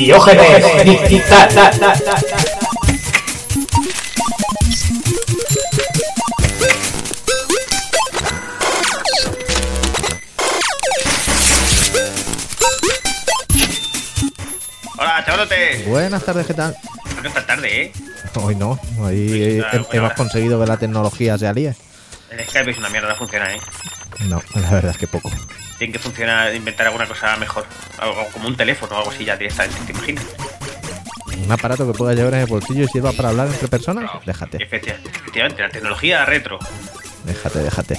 Diógenes Digital. Hola, chavalote. Buenas tardes, ¿qué tal? No esta tarde, ¿eh? Hoy no, hoy Pues hemos conseguido que la tecnología se alíe. El Skype es una mierda, no funciona, ¿eh? No, la verdad es que poco. Tienen que funcionar, inventar alguna cosa mejor. Algo como un teléfono o algo así ya directamente, ¿te imaginas? Un aparato que puedas llevar en el bolsillo y sirva para hablar entre personas, déjate, Efecti- Efectivamente, la tecnología retro. déjate, déjate.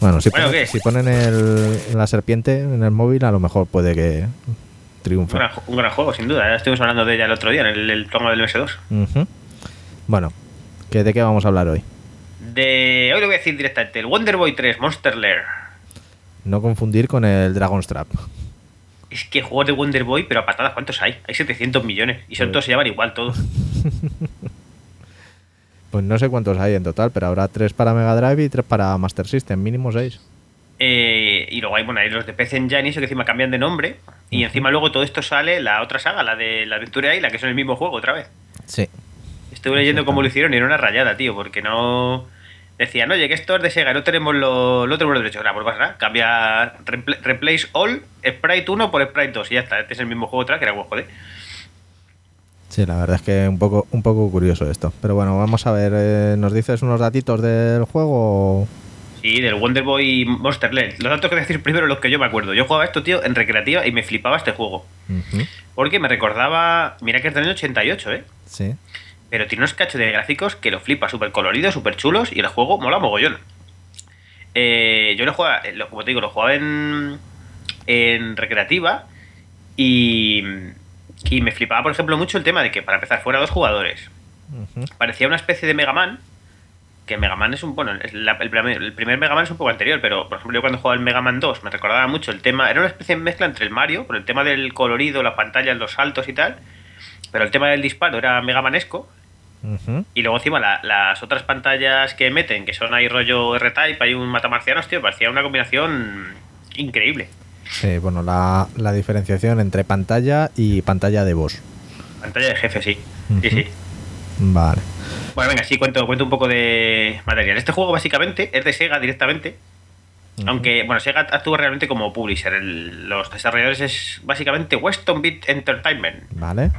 Bueno, si, Bueno, ponen, si ponen el, la serpiente en el móvil, a lo mejor puede que Un triunfe. gran, un gran juego, sin duda. Ya estuvimos hablando de ella el otro día en el, el programa del MS2. Ujú. Bueno, ¿qué, ¿de qué vamos a hablar hoy? De. Hoy lo voy a decir directamente: el Wonder Boy 3 Monster Lair. No confundir con el Dragon's Trap. Es que juegos de Wonder Boy, pero a patadas, ¿cuántos hay? Hay 700 millones. Y son todos se llaman igual, todos. Pues no sé cuántos hay en total, pero habrá tres para Mega Drive y tres para Master System, mínimo seis. Eh, y luego hay, bueno, hay los de PC Engine y eso que encima cambian de nombre. Y encima luego todo esto sale la otra saga, la de la Aventura Isla, que son el mismo juego otra vez. Sí. Estuve leyendo cómo lo hicieron y era una rayada, tío, porque no. Decían, oye, que esto es de Sega, no tenemos los, no tenemos los derechos. Ahora, pues pasa nada, cambia. repl- Replace all Sprite 1 por Sprite 2 y ya está. Este es el mismo juego otra que era bueno, joder. Sí, la verdad es que un poco, un poco curioso esto. Pero bueno, vamos a ver, eh, ¿nos dices unos datitos del juego? Sí, del Wonder Boy Monster Lair. Los datos que decir primero los que yo me acuerdo. Yo jugaba esto, tío, en recreativa y me flipaba este juego. Porque me recordaba. Mira que es del año 88, ¿eh? Sí. Pero tiene unos cachos de gráficos que lo flipa, súper coloridos, súper chulos y el juego mola mogollón. Eh, yo lo jugaba, eh, lo- como te digo, lo jugaba en, en recreativa y, y me flipaba, por ejemplo, mucho el tema de que para empezar fuera dos jugadores. Parecía una especie de Mega Man, que Mega Man es un, bueno, es la- el, primer, el primer Mega Man es un poco anterior, pero por ejemplo yo cuando jugaba el Mega Man 2 me recordaba mucho el tema, era una especie de mezcla entre el Mario, por el tema del colorido, las pantallas, los saltos y tal, pero el tema del disparo era Mega Manesco. Y luego encima la- las otras pantallas que meten, que son ahí rollo R-Type, hay un matamarcianos, tío, parecía una combinación increíble. Sí, bueno, la, la diferenciación entre pantalla y pantalla de voz. Pantalla de jefe, sí. Sí, sí. Vale. Bueno, venga, sí, cuento, cuento un poco de material. Este juego básicamente es de Sega directamente. Aunque, bueno, Sega actúa realmente como publisher. El- los desarrolladores es básicamente Weston Beat Entertainment. Vale.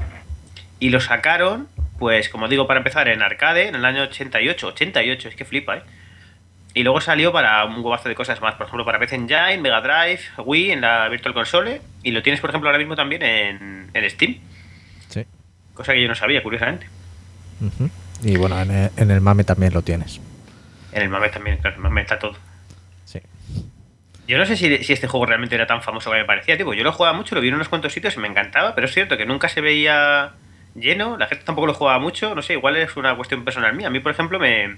Y lo sacaron, pues como digo, para empezar en arcade en el año 88. 88, es que flipa, ¿eh? Y luego salió para un huevazo de cosas más. Por ejemplo, para PC Engine, Mega Drive, Wii, en la Virtual Console. Y lo tienes, por ejemplo, ahora mismo también en, en Steam. Sí. Cosa que yo no sabía, curiosamente. Y bueno, en el, en el MAME también lo tienes. En el MAME también, claro, en el MAME está todo. Sí. Yo no sé si, si este juego realmente era tan famoso como me parecía, tipo, yo lo jugaba mucho, lo vi en unos cuantos sitios y me encantaba, pero es cierto que nunca se veía lleno, la gente tampoco lo jugaba mucho, no sé, igual es una cuestión personal mía. A mí, por ejemplo, me,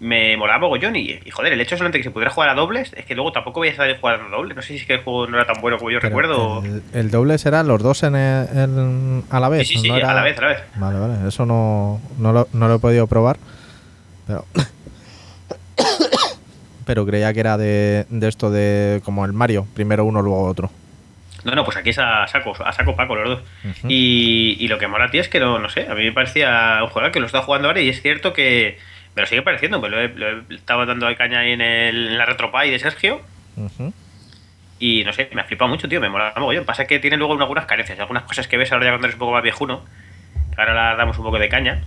me molaba mogollón y, y, joder, el hecho solamente que se pudiera jugar a dobles, es que luego tampoco veías a nadie jugar a dobles. No sé si es que el juego no era tan bueno como yo Pero recuerdo. El, el doble será los dos en el- en- a la vez. Sí, sí, sí, ¿no era- a la vez, a la vez. Vale, vale. Eso no, no, lo, no lo he podido probar. Pero. pero creía que era de, de esto de como el Mario. Primero uno, luego otro. No, no, pues aquí es a saco, a saco Paco los dos. Y, y lo que mola, tío, es que no, no sé, a mí me parecía un juego que lo está jugando ahora y es cierto que me lo sigue pareciendo, me lo he, lo he estado dando de caña ahí en, el, en la Retropie de Sergio y no sé, me ha flipado mucho, tío, me mola mogollón. Pasa que tiene luego algunas carencias, algunas cosas que ves ahora ya cuando eres un poco más viejuno, que ahora las damos un poco de caña.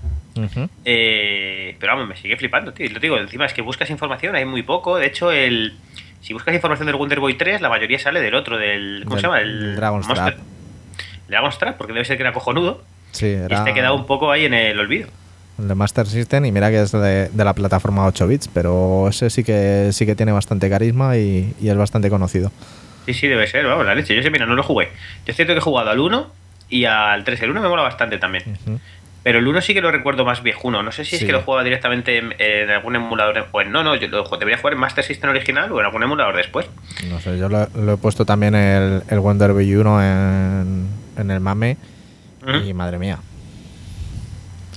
Eh, pero vamos, me sigue flipando, tío. Y lo digo, encima es que buscas información, hay muy poco. De hecho, el si buscas información del Wonder Boy 3, la mayoría sale del otro, del. ¿Cómo Del- se llama? del Dragon's Trap. Dragon's Trap, porque debe ser que era cojonudo. Sí, Y era este ha quedado un poco ahí en el olvido. el de Master System y mira que es de, de la plataforma 8 bits, pero ese sí que sí que tiene bastante carisma y, y es bastante conocido. Sí, sí, debe ser, vamos, la leche. Yo sé, mira, no lo jugué. Yo es cierto que he jugado al 1 y al 3. El 1 me mola bastante también. Pero el 1 sí que lo recuerdo más viejuno. No sé si es Sí. que lo jugaba directamente en, en algún emulador. Pues no, no, yo lo debería jugar en Master System original o en algún emulador después. No sé, yo lo, lo he puesto también el, el Wonder Boy 1 en, en el MAME y madre mía,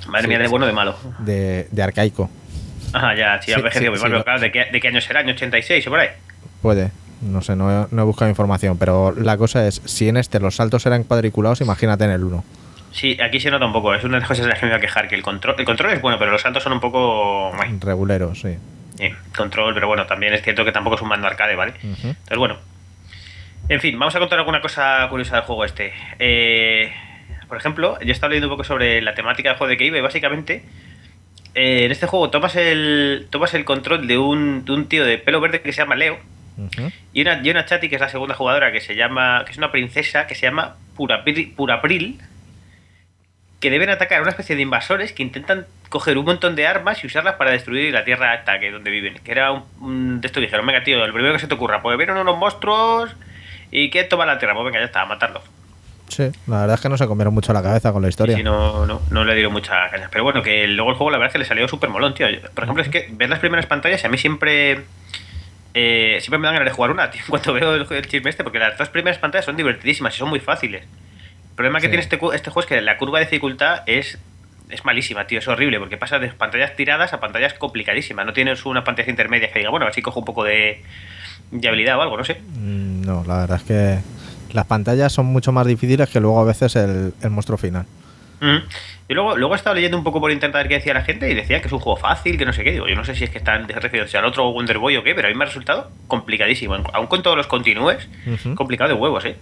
Madre Sí, mía, de bueno o de malo. de, de arcaico. Ajá, ya, sí, Sí, sí, pero lo- claro, ¿de qué, ¿de qué año será? ¿Año 86 o por ahí? Puede. No sé, no he, no he buscado información, pero la cosa es, si en este los saltos eran cuadriculados, imagínate en el 1. Sí, aquí se nota un poco. Es una de las cosas de las que me voy a quejar, que el control, el control es bueno, pero los saltos son un poco... Reguleros, sí. Sí, control, pero bueno, también es cierto que tampoco es un mando arcade, ¿vale? Entonces, bueno. En fin, vamos a contar alguna cosa curiosa del juego este. Eh, por ejemplo, yo he estado leyendo un poco sobre la temática del juego de que iba y básicamente eh, en este juego tomas el, tomas el control de un, de un tío de pelo verde que se llama Leo y una, y una chati que es la segunda jugadora que se llama, que es una princesa que se llama Purapril, Purapril que deben atacar a una especie de invasores que intentan coger un montón de armas y usarlas para destruir la tierra alta que donde viven. Que era un, un- de esto que dijeron, venga tío, el primero que se te ocurra, pues vieron unos monstruos y que toma la tierra, pues venga, ya está, a matarlos. Sí, la verdad es que no se comieron mucho la cabeza con la historia. Si no, no, no le dieron mucha caña. Pero bueno, que luego el juego la verdad es que le salió súper molón, tío. Por ejemplo, es que ver las primeras pantallas a mí siempre... eh, siempre me dan ganas de jugar una, tío, en cuanto veo el, el chisme este, porque las dos primeras pantallas son divertidísimas y son muy fáciles. El problema que Sí. tiene este, este juego es que la curva de dificultad es, es malísima, tío. Es horrible, porque pasa de pantallas tiradas a pantallas complicadísimas. No tienes una pantalla intermedia que diga, bueno, a ver si cojo un poco de, de habilidad o algo, no sé. Mm, No, la verdad es que las pantallas son mucho más difíciles que luego a veces el, el monstruo final. Mm. Y luego, luego he estado leyendo un poco por internet a ver qué decía la gente y decía que es un juego fácil, que no sé qué. Digo, yo no sé si es que están refiriéndose al otro Wonder Boy o qué, pero a mí me ha resultado complicadísimo. Aún con todos los continúes, complicado de huevos, ¿eh?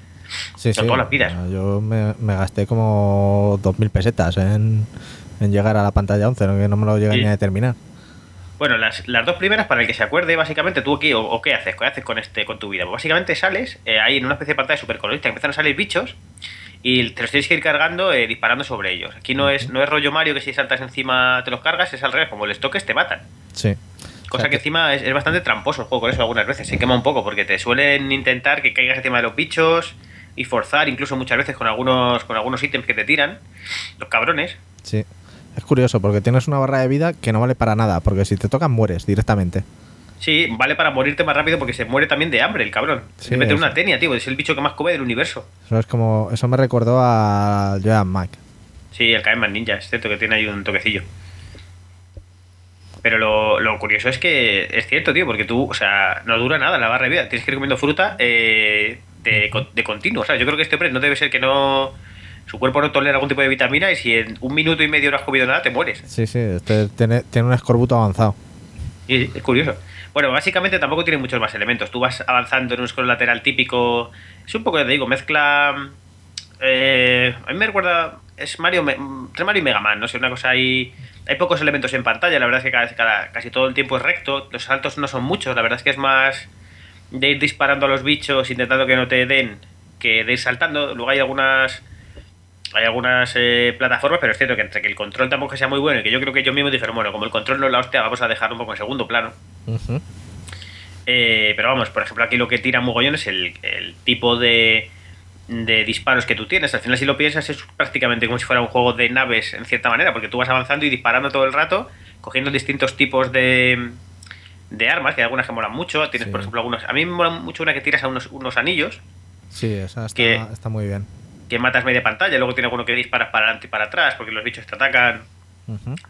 Sí, Con todas las vidas. Yo me, me gasté como 2.000 pesetas en, en llegar a la pantalla 11, ¿no? que no me lo llegué Sí. ni a determinar. Bueno, las, las dos primeras, para el que se acuerde, básicamente, tú aquí, o, o qué haces, qué haces con este con tu vida. Pues básicamente sales, eh, ahí en una especie de pantalla super colorista, empiezan a salir bichos y te los tienes que ir cargando eh, disparando sobre ellos. Aquí no es, no es rollo Mario que si saltas encima te los cargas, es al revés, como les toques te matan. Sí. Cosa O sea que encima es, es bastante tramposo el juego con eso algunas veces, se quema un poco porque te suelen intentar que caigas encima de los bichos y forzar incluso muchas veces con algunos con algunos ítems que te tiran, los cabrones. Sí. Es curioso porque tienes una barra de vida que no vale para nada, porque si te tocan mueres directamente. Sí, vale para morirte más rápido porque se muere también de hambre el cabrón. Sí, Se mete una tenia, tío, es el bicho que más come del universo. Eso es como. Eso me recordó a Joan Mike. Sí, el Caeman Ninja, es cierto que tiene ahí un toquecillo. Pero lo, lo curioso es que es cierto, tío, porque tú, o sea, no dura nada la barra de vida. Tienes que ir comiendo fruta eh, de, de continuo. O sea, yo creo que este hombre no debe ser que no. Su cuerpo no tolera algún tipo de vitamina y si en un minuto y medio no has comido nada, te mueres. Sí, sí, este tiene, tiene un escorbuto avanzado. Y es curioso. Bueno, básicamente tampoco tiene muchos más elementos. Tú vas avanzando en un scroll lateral típico. Es un poco, ya te digo, mezcla. eh, a mí me recuerda. Es Mario, entre Mario y Mega Man, no sé, una cosa ahí. Hay pocos elementos en pantalla, la verdad es que cada- cada- casi todo el tiempo es recto. Los saltos no son muchos, la verdad es que es más de ir disparando a los bichos, intentando que no te den, que de ir saltando. Luego hay algunas. Hay algunas eh, plataformas, pero es cierto que entre que el control tampoco sea muy bueno y que yo creo que ellos mismos dijeron, bueno, como el control no es la hostia, vamos a dejarlo un poco en segundo plano. Eh, pero vamos, por ejemplo, aquí lo que tira mogollón es el, el tipo de, de disparos que tú tienes. Al final, si lo piensas, es prácticamente como si fuera un juego de naves, en cierta manera, porque tú vas avanzando y disparando todo el rato, cogiendo distintos tipos de, de armas, que hay algunas que molan mucho. Tienes, Sí. por ejemplo, algunos. A mí me mola mucho una que tiras a unos, unos anillos, Sí, esa está, Que- está muy bien. que matas media pantalla, luego tiene alguno que disparas para adelante y para atrás, porque los bichos te atacan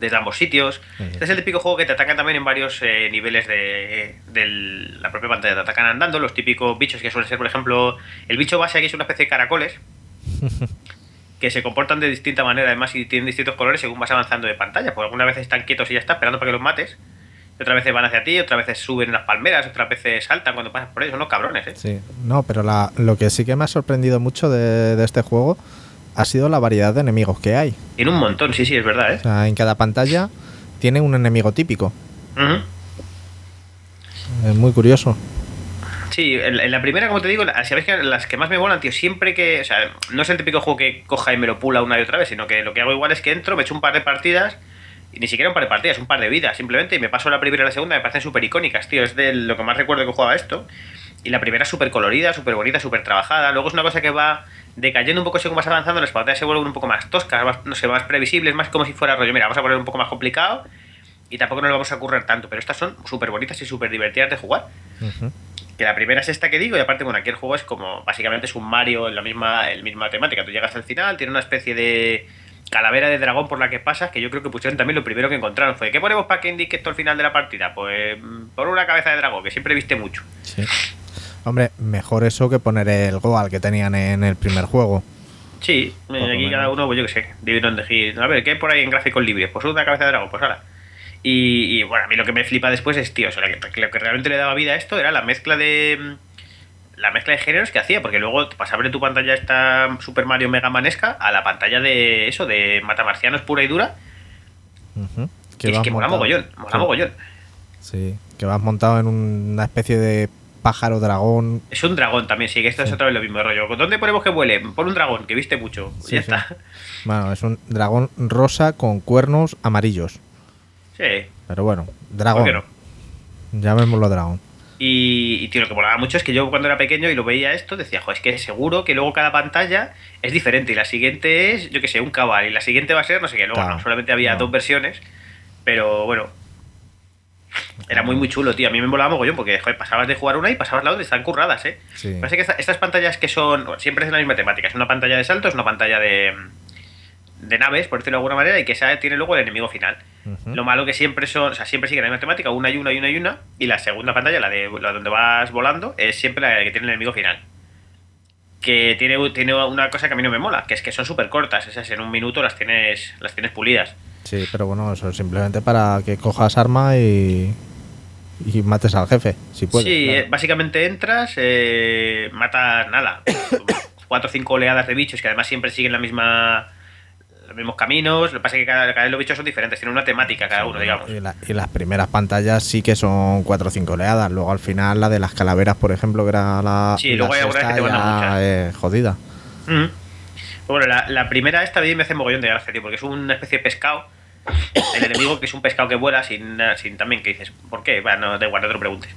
desde ambos sitios. Sí. Este es el típico juego que te atacan también en varios eh, niveles de, de la propia pantalla. Te atacan andando, los típicos bichos que suelen ser, por ejemplo, el bicho base aquí es una especie de caracoles que se comportan de distinta manera, además, y tienen distintos colores según vas avanzando de pantalla. Porque algunas veces están quietos y ya está, esperando para que los mates. Otras veces van hacia ti, otras veces suben en las palmeras, otras veces saltan cuando pasas por ellos. Son los cabrones, ¿eh? Sí, no, pero la- lo que sí que me ha sorprendido mucho de, de este juego ha sido la variedad de enemigos que hay. Tiene un montón, sí, sí, es verdad, O ¿eh? sea, en cada pantalla tiene un enemigo típico. Es muy curioso. Sí, en, la primera, como te digo, sabéis que las que más me molan, tío, siempre que. O sea, no es el típico juego que coja y me lo pula una y otra vez, sino que lo que hago igual es que entro, me echo un par de partidas, y ni siquiera un par de partidas, un par de vidas, simplemente, y me paso la primera y la segunda, me parecen súper icónicas, tío. Es de lo que más recuerdo que jugaba esto. Y la primera es súper colorida, súper bonita, súper trabajada. Luego es una cosa que va decayendo un poco según vas avanzando, las pantallas se vuelven un poco más toscas, más- no sé, más previsibles, más como si fuera rollo. Mira, vamos a poner un poco más complicado. Y tampoco nos lo vamos a currar tanto, pero estas son súper bonitas y súper divertidas de jugar. Que la primera es esta que digo, y aparte, bueno, aquí el juego es como, básicamente es un Mario en la misma, en la misma temática. Tú llegas al final, tiene una especie de calavera de dragón por la que pasas, que yo creo que pusieron también lo primero que encontraron. Fue, ¿qué ponemos para que indique esto al final de la partida? Pues mm, por una cabeza de dragón, que siempre viste mucho. Sí. Hombre, mejor eso que poner el Goal que tenían en el primer juego. Sí, aquí menos. cada uno, pues yo qué sé, debieron elegir. A ver, ¿qué hay por ahí en gráficos libres? Pues una cabeza de dragón, pues ahora. Y, y, bueno, a mí lo que me flipa después es, tío, o sea, que lo que realmente le daba vida a esto era la mezcla de. La mezcla de géneros que hacía, porque luego pasaba de tu pantalla esta Super Mario Mega Manesca a la pantalla de eso, de matamarcianos pura y dura. Ujú. Que es que mola mogollón, mola Sí. mogollón. Sí, que vas montado en una especie de pájaro dragón. Es un dragón también, sí, que esto es otra vez lo mismo rollo. ¿Dónde ponemos que vuele? Pon un dragón, que viste mucho. Sí, ya está. Bueno, es un dragón rosa con cuernos amarillos. Sí, Pero bueno, ¿por dragón. qué no? Llamémoslo dragón. Y, y, tío, lo que molaba mucho es que yo cuando era pequeño y lo veía esto, decía, jo, es que seguro que luego cada pantalla es diferente. Y la siguiente es, yo qué sé, un cabal. Y la siguiente va a ser no sé qué. Luego Claro. no, solamente había No. dos versiones. Pero bueno. Era muy, muy chulo, tío. A mí me molaba mogollón porque joder, pasabas de jugar una y pasabas la otra y están curradas, ¿eh? Sí. Parece que esta- estas pantallas que son. bueno, siempre es la misma temática. Es una pantalla de salto, es una pantalla de. De naves, por decirlo de alguna manera, y que esa tiene luego el enemigo final. Lo malo que siempre son, o sea, siempre sigue la misma temática, una y una y una y una, y la segunda pantalla, la de la donde vas volando, es siempre la que tiene el enemigo final. Que tiene, tiene una cosa que a mí no me mola, que es que son súper cortas, esas en un minuto las tienes, las tienes pulidas. Sí, pero bueno, eso es simplemente para que cojas arma y, y mates al jefe, si puedes. sí, claro. básicamente entras, eh, matas nada, cuatro o cinco oleadas de bichos que además siempre siguen la misma los mismos caminos, lo que pasa es que cada, cada vez los bichos son diferentes, tienen una temática cada uno, digamos. Y, la- y las primeras pantallas sí que son 4 o 5 oleadas. Luego al final la de las calaveras, por ejemplo, que era la. Sí, luego hay algunas que te mandan muchas. es jodida. Ujú. Pues Bueno, la, la primera esta mí me hace mogollón de gracia, tío, porque es una especie de pescado. El enemigo que es un pescado que vuela sin, sin también que dices, ¿por qué? Bueno, no, da igual, no te lo preguntes.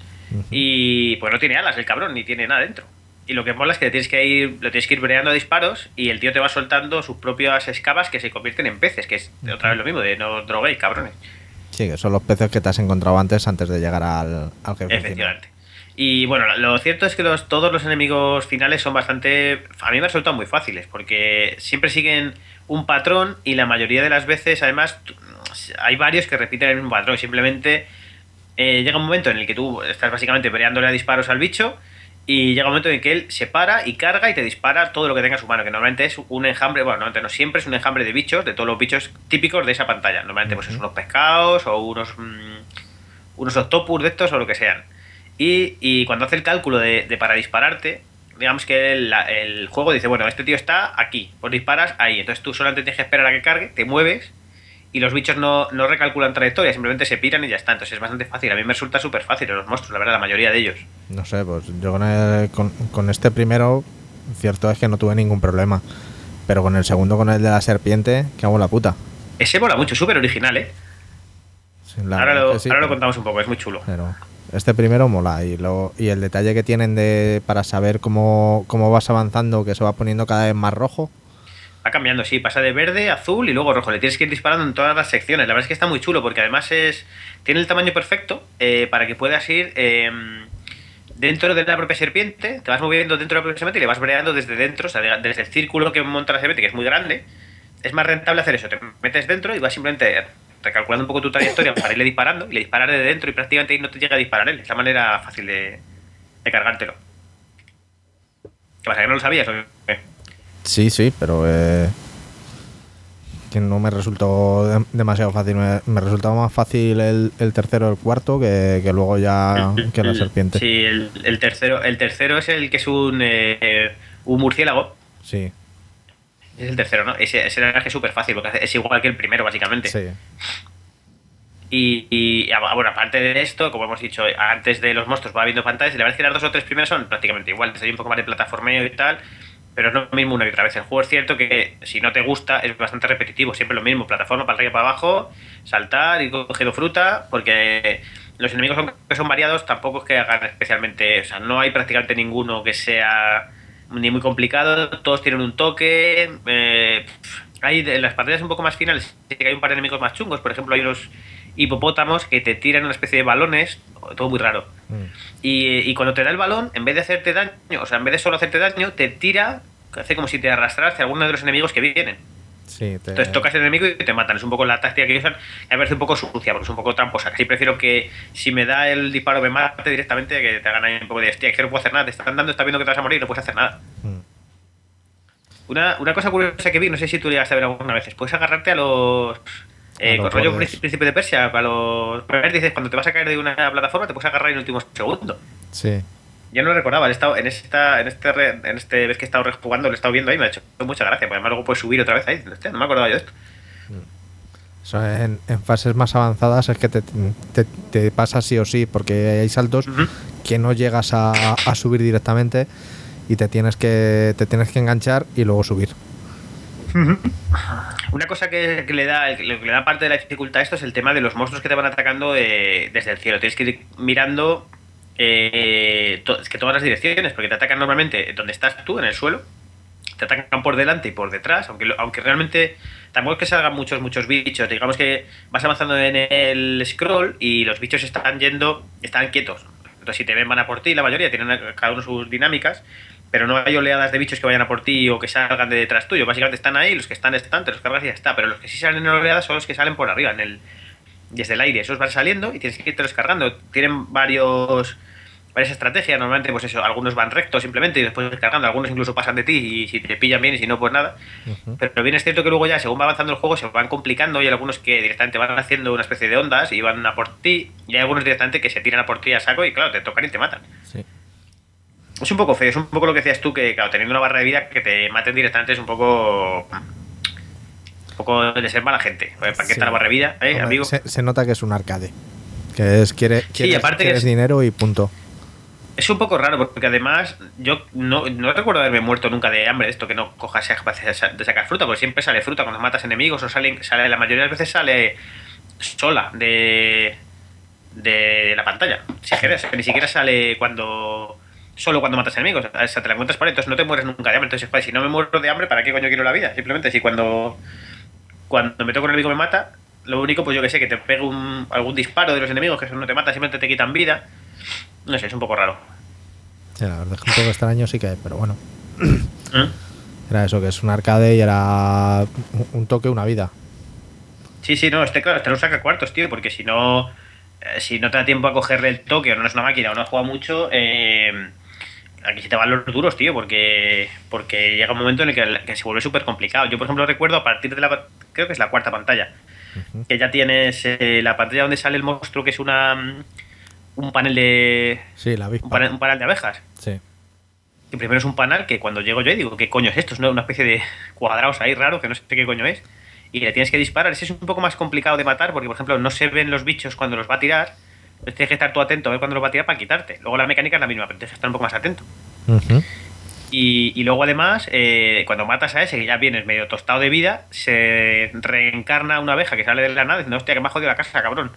Y pues no tiene alas el cabrón, ni tiene nada dentro. Y lo que mola es que tienes que ir, lo tienes que ir breando a disparos y el tío te va soltando sus propias escabas que se convierten en peces, que es otra vez lo mismo, de no droguéis, cabrones. Sí, que son los peces que te has encontrado antes antes de llegar al, al jefe. final. Efectivamente. Y bueno, lo cierto es que los, todos los enemigos finales son bastante. A mí me resultan muy fáciles, porque siempre siguen un patrón y la mayoría de las veces, además, hay varios que repiten el mismo patrón. Simplemente eh, llega un momento en el que tú estás básicamente peleándole a disparos al bicho y llega un momento en que él se para y carga y te dispara todo lo que tenga en su mano, que normalmente es un enjambre, bueno, normalmente no siempre es un enjambre de bichos, de todos los bichos típicos de esa pantalla. Normalmente pues es unos pescados o unos, mm, unos octopus de estos o lo que sean. Y, y cuando hace el cálculo de, de para dispararte, digamos que el, el juego dice, bueno, este tío está aquí, pues disparas ahí. Entonces tú solamente tienes que esperar a que cargue, te mueves y los bichos no, no recalculan trayectoria, simplemente se piran y ya está. Entonces es bastante fácil. A mí me resulta súper fácil los monstruos, la verdad, la mayoría de ellos. No sé, pues yo con, el- con, con este primero, cierto es que no tuve ningún problema. Pero con el segundo, con el de la serpiente, que hago la puta. Ese mola mucho, súper original, ¿eh? Sí, ahora lo, que sí, ahora lo pero- contamos un poco, es muy chulo. Pero este primero mola y, lo, y el detalle que tienen de para saber cómo, cómo vas avanzando, que se va poniendo cada vez más rojo. Va cambiando, sí, pasa de verde, azul y luego rojo. Le tienes que ir disparando en todas las secciones. La verdad es que está muy chulo porque además es tiene el tamaño perfecto eh, para que puedas ir eh, dentro de la propia serpiente. Te vas moviendo dentro de la propia serpiente y le vas breando desde dentro, o sea, de- desde el círculo que monta la serpiente, que es muy grande. Es más rentable hacer eso. Te metes dentro y vas simplemente recalculando un poco tu trayectoria para irle disparando y le disparar desde dentro y prácticamente no te llega a disparar él. Es la manera fácil de, de cargártelo. ¿Qué pasa? ¿Que no lo sabías? o? Sí, sí, pero eh, que no me resultó dem- demasiado fácil. Me, me resultaba más fácil el, el tercero o el cuarto que, que luego ya que la serpiente. Sí, el, el tercero, el tercero es el que es un, eh, un murciélago. Sí, Es el tercero, ¿no? Ese, ese era que es súper fácil, porque es igual que el primero, básicamente. sí. Y, y, ah, bueno, aparte de esto, como hemos dicho, antes de los monstruos va habiendo pantallas, y la verdad es que las dos o tres primeras son prácticamente iguales. Hay un poco más de plataformeo y tal, pero es lo mismo una y otra vez. El juego es cierto que si no te gusta es bastante repetitivo, siempre lo mismo, plataforma para arriba y para abajo, saltar, ir cogiendo fruta, porque los enemigos que son variados, tampoco es que hagan especialmente, o sea, no hay prácticamente ninguno que sea ni muy complicado, todos tienen un toque, eh, hay en las pantallas un poco más finales, hay un par de enemigos más chungos, por ejemplo hay unos hipopótamos que te tiran una especie de balones, todo muy raro. Mm. Y, y cuando te da el balón, en vez de hacerte daño, o sea, en vez de solo hacerte daño, te tira, hace como si te arrastrara hacia alguno de los enemigos que vienen. Sí, te- Entonces tocas al enemigo y te matan. Es un poco la táctica que usan. Me parece un poco sucia, porque es un poco tramposa. Casi prefiero que si me da el disparo me mate directamente que te hagan ahí un poco de hostia, que no puedo hacer nada. Te están dando, estás viendo que te vas a morir y no puedes hacer nada. Mm. Una, una cosa curiosa que vi, no sé si tú llegaste a ver alguna vez, puedes agarrarte a los. Eh, con rollo. Príncipe de Persia, a los. Dices, cuando te vas a caer de una plataforma, te puedes agarrar en el último segundo. Sí. Ya no lo recordaba, he estado en esta, en este, en este vez que he estado rejugando, lo he estado viendo ahí, me ha hecho mucha gracia, porque además luego puedes subir otra vez ahí. No me acordaba yo de esto. Eso en, en fases más avanzadas es que te, te- te pasa sí o sí, porque hay saltos que no llegas a, a subir directamente y te tienes que te tienes que enganchar y luego subir. Una cosa que, le da parte de la dificultad a esto es el tema de los monstruos que te van atacando eh, desde el cielo. Tienes que ir mirando eh, que todas las direcciones, porque te atacan normalmente donde estás tú, en el suelo. Te atacan por delante y por detrás, aunque, aunque realmente tampoco es que salgan muchos, muchos bichos. Digamos que vas avanzando en el scroll y los bichos están yendo, están quietos. Entonces, si te ven, van a por ti, la mayoría tienen cada uno sus dinámicas, pero no hay oleadas de bichos que vayan a por ti o que salgan de detrás tuyo. Básicamente están ahí, los que están, están, te los cargas y ya está. Pero los que sí salen en oleadas son los que salen por arriba, en el, desde el aire. Esos van saliendo y tienes que irte los cargando. Tienen varios varias estrategias. Normalmente, pues eso, algunos van rectos simplemente y después cargando. Algunos incluso pasan de ti y si te pillan bien y si no, pues nada. Pero bien es cierto que luego ya, según va avanzando el juego, se van complicando y hay algunos que directamente van haciendo una especie de ondas y van a por ti. Y hay algunos directamente que se tiran a por ti a saco y claro, te tocan y te matan. Sí. Es un poco feo, es un poco lo que decías tú, que claro, teniendo una barra de vida que te maten directamente es un poco... Un poco de ser mala gente. ¿Para qué Sí. está la barra de vida, eh, Hombre, amigo? Se, se nota que es un arcade. Que es quiere, quieres, aparte que quieres es- dinero y punto. Es un poco raro porque además yo no, no recuerdo haberme muerto nunca de hambre, esto que no cojas de sacar fruta, porque siempre sale fruta cuando matas enemigos o sale, sale la mayoría de las veces sale sola de, de la pantalla. Si quieres, que ni siquiera sale cuando solo cuando matas enemigos, o sea, te la encuentras por ahí, entonces no te mueres nunca de hambre. Entonces, si no me muero de hambre, ¿para qué coño quiero la vida? Simplemente si cuando cuando me toca un enemigo me mata, lo único pues yo que sé, que te pegue un, algún disparo de los enemigos que eso no te mata, simplemente te quitan vida. No sé, es un poco raro. Sí, la verdad es que un poco extraño sí que hay, pero bueno. ¿Mm? Era eso, que es un arcade y era un- toque, una vida. Sí, sí, no, este claro, te lo saca cuartos, tío, porque si no, eh, si no te da tiempo a cogerle el toque o no es una máquina o no jugado mucho, eh, aquí se te van los duros, tío, porque porque llega un momento en el que, que se vuelve súper complicado. Yo, por ejemplo, recuerdo a partir de la, creo que es la cuarta pantalla, que ya tienes eh, la pantalla donde sale el monstruo, que es una mm, un panel de Sí, la un panel, un panel de abejas. Sí. Que primero es un panel que cuando llego yo ahí digo, ¿qué coño es esto? Es una, una especie de cuadrados ahí raro que no sé qué coño es. Y le tienes que disparar. Ese es un poco más complicado de matar porque, por ejemplo, no se ven los bichos cuando los va a tirar. Entonces tienes que estar tú atento a ver cuándo los va a tirar para quitarte. Luego la mecánica es la misma, pero tienes que estar un poco más atento. Y, y luego además, eh, cuando matas a ese, que ya vienes medio tostado de vida, se reencarna una abeja que sale de la nada diciendo, hostia, que me ha jodido la casa, cabrón.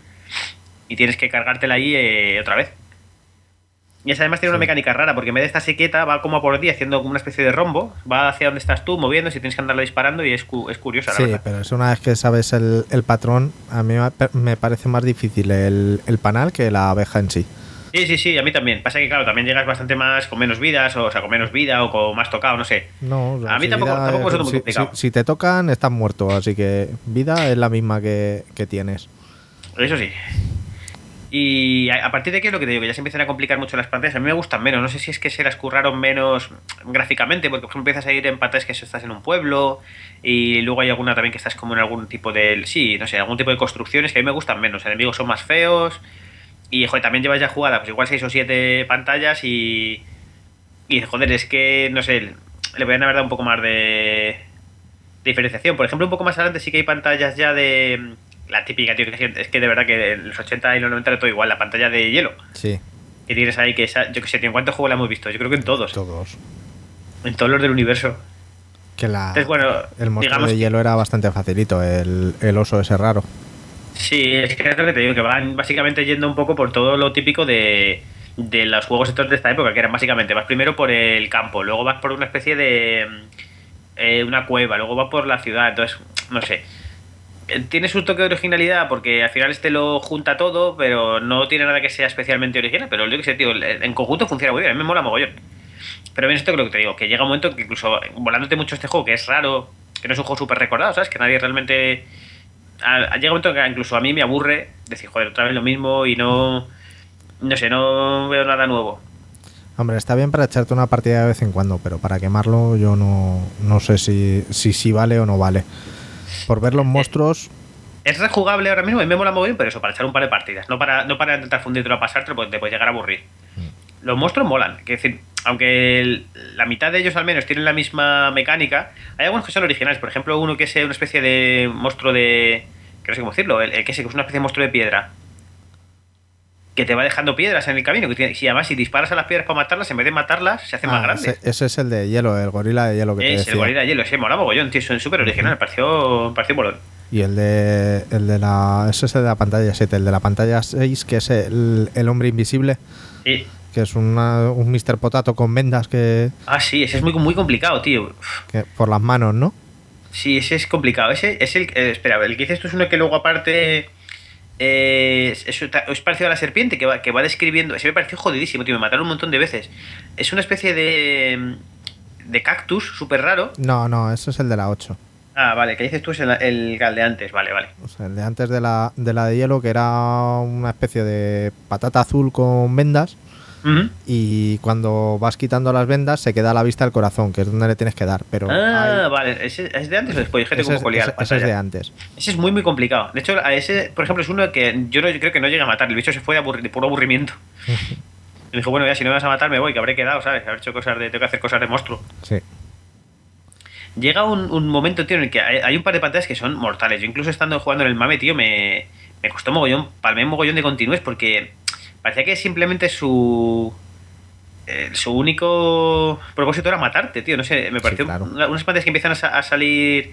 Y tienes que cargártela ahí eh, otra vez. Y además tiene una mecánica rara, porque en vez de estar quieta, va como a por ti haciendo como una especie de rombo, va hacia donde estás tú, moviendo, si tienes que andarlo disparando y es, cu- es curiosa, Sí, pero es una vez que sabes el, el patrón, a mí me pa- me parece más difícil el, el panal que la abeja en sí. Sí, sí, sí, a mí también. Pasa que, claro, también llegas bastante más con menos vidas, o, o sea, con menos vida o con más tocado, no sé. No, o sea, A mí si tampoco- vida- tampoco es muy si, complicado. si- si te tocan, estás muerto, así que vida es la misma que, que tienes. Eso sí. Y a partir de aquí es lo que te digo, que ya se empiezan a complicar mucho las pantallas. A mí me gustan menos. No sé si es que se las curraron menos gráficamente, porque por ejemplo empiezas a ir en pantallas que estás en un pueblo y luego hay alguna también que estás como en algún tipo de... Sí, no sé, algún tipo de construcciones que a mí me gustan menos. Los enemigos son más feos y joder, también llevas ya jugada pues igual 6 o 7 pantallas y... Y joder, es que, no sé, le a haber dado un poco más de diferenciación. Por ejemplo, un poco más adelante sí que hay pantallas ya de... La típica, tío, que es que de verdad que en los 80 y los 90 era todo igual, la pantalla de hielo. Sí, Que tienes ahí, que esa, yo que sé, tío, ¿en cuántos juegos la hemos visto? Yo creo que en todos. todos. En todos los del universo. Que la, Entonces, bueno, el monstruo de hielo era bastante facilito, el, el oso ese raro. Sí, es que es lo que te digo, que van básicamente yendo un poco por todo lo típico de, de los juegos estos de esta época, que eran básicamente, vas primero por el campo, luego vas por una especie de eh, una cueva, luego vas por la ciudad, entonces, no sé. Tiene su toque de originalidad porque al final este lo junta todo, pero no tiene nada que sea especialmente original, pero yo que sé, tío, en conjunto funciona muy bien, a mí me mola mogollón. Pero bien, esto es lo que te digo, que llega un momento que incluso volándote mucho este juego, que es raro que no es un juego súper recordado, ¿sabes? Que nadie realmente... Llega un momento que incluso a mí me aburre decir, joder, otra vez lo mismo y no... No sé, no veo nada nuevo. Hombre, está bien para echarte una partida de vez en cuando, pero para quemarlo yo no, no sé si, si, si vale o no vale. Por ver los monstruos, Es rejugable ahora mismo y me mola muy bien, pero eso, para echar un par de partidas. No para, no para intentar fundirte a pasarte, porque te puedes llegar a aburrir. Los monstruos molan. Que decir, aunque el- la mitad de ellos al menos tienen la misma mecánica, hay algunos que son originales. Por ejemplo, uno que es una especie de monstruo de. que no sé cómo decirlo, el, el que es una especie de monstruo de piedra. Que te va dejando piedras en el camino. Que si además si disparas a las piedras para matarlas, en vez de matarlas, se hacen más ah, grandes. ese, ese es el de hielo, el gorila de hielo que te Es decía. el gorila de hielo, ese mola mogollón, tío. Son súper original, pareció, pareció molón. Y el de, el de la. Ese es el de la pantalla 7, el de la pantalla 6, que es el, el hombre invisible, Sí. que es una- un Mr. Potato con vendas que, Ah, sí, ese es muy, muy complicado, tío. que por las manos, ¿no? Sí, ese es complicado. Ese es el. eh, espera, el que dices tú es uno que luego aparte. Eh, es, parecido a la serpiente que va, que va describiendo. Ese me pareció jodidísimo, tío. Me mataron un montón de veces. Es una especie de. de cactus súper raro. No, no, ese es el de la 8. Ah, vale, que dices tú es el, el, el de antes. Vale, vale. O sea, el de antes de la, de la de hielo, que era una especie de patata azul con vendas. Y cuando vas quitando las vendas, se queda a la vista el corazón, que es donde le tienes que dar. Pero Ah, hay- vale. ¿Ese ¿Es de antes o después? Es, poco liada ese- ese es de antes. Ese es muy, muy complicado. De hecho, a ese, por ejemplo, es uno que yo, no, yo creo que no llega a matar. El bicho se fue de, aburri- de puro aburrimiento. Y dijo, bueno, ya si no me vas a matar, me voy, que habré quedado, ¿sabes? Haber hecho cosas de. Tengo que hacer cosas de monstruo. Sí. Llega un, un momento, tío, en el que hay, hay un par de pantallas que son mortales. Yo incluso estando jugando en el mame, tío, me, me costó mogollón, palmé mogollón de continúes porque parecía que simplemente su... eh, su único propósito era matarte, tío. No sé, me pareció claro. una- unas pantallas que empiezan a, sa- a salir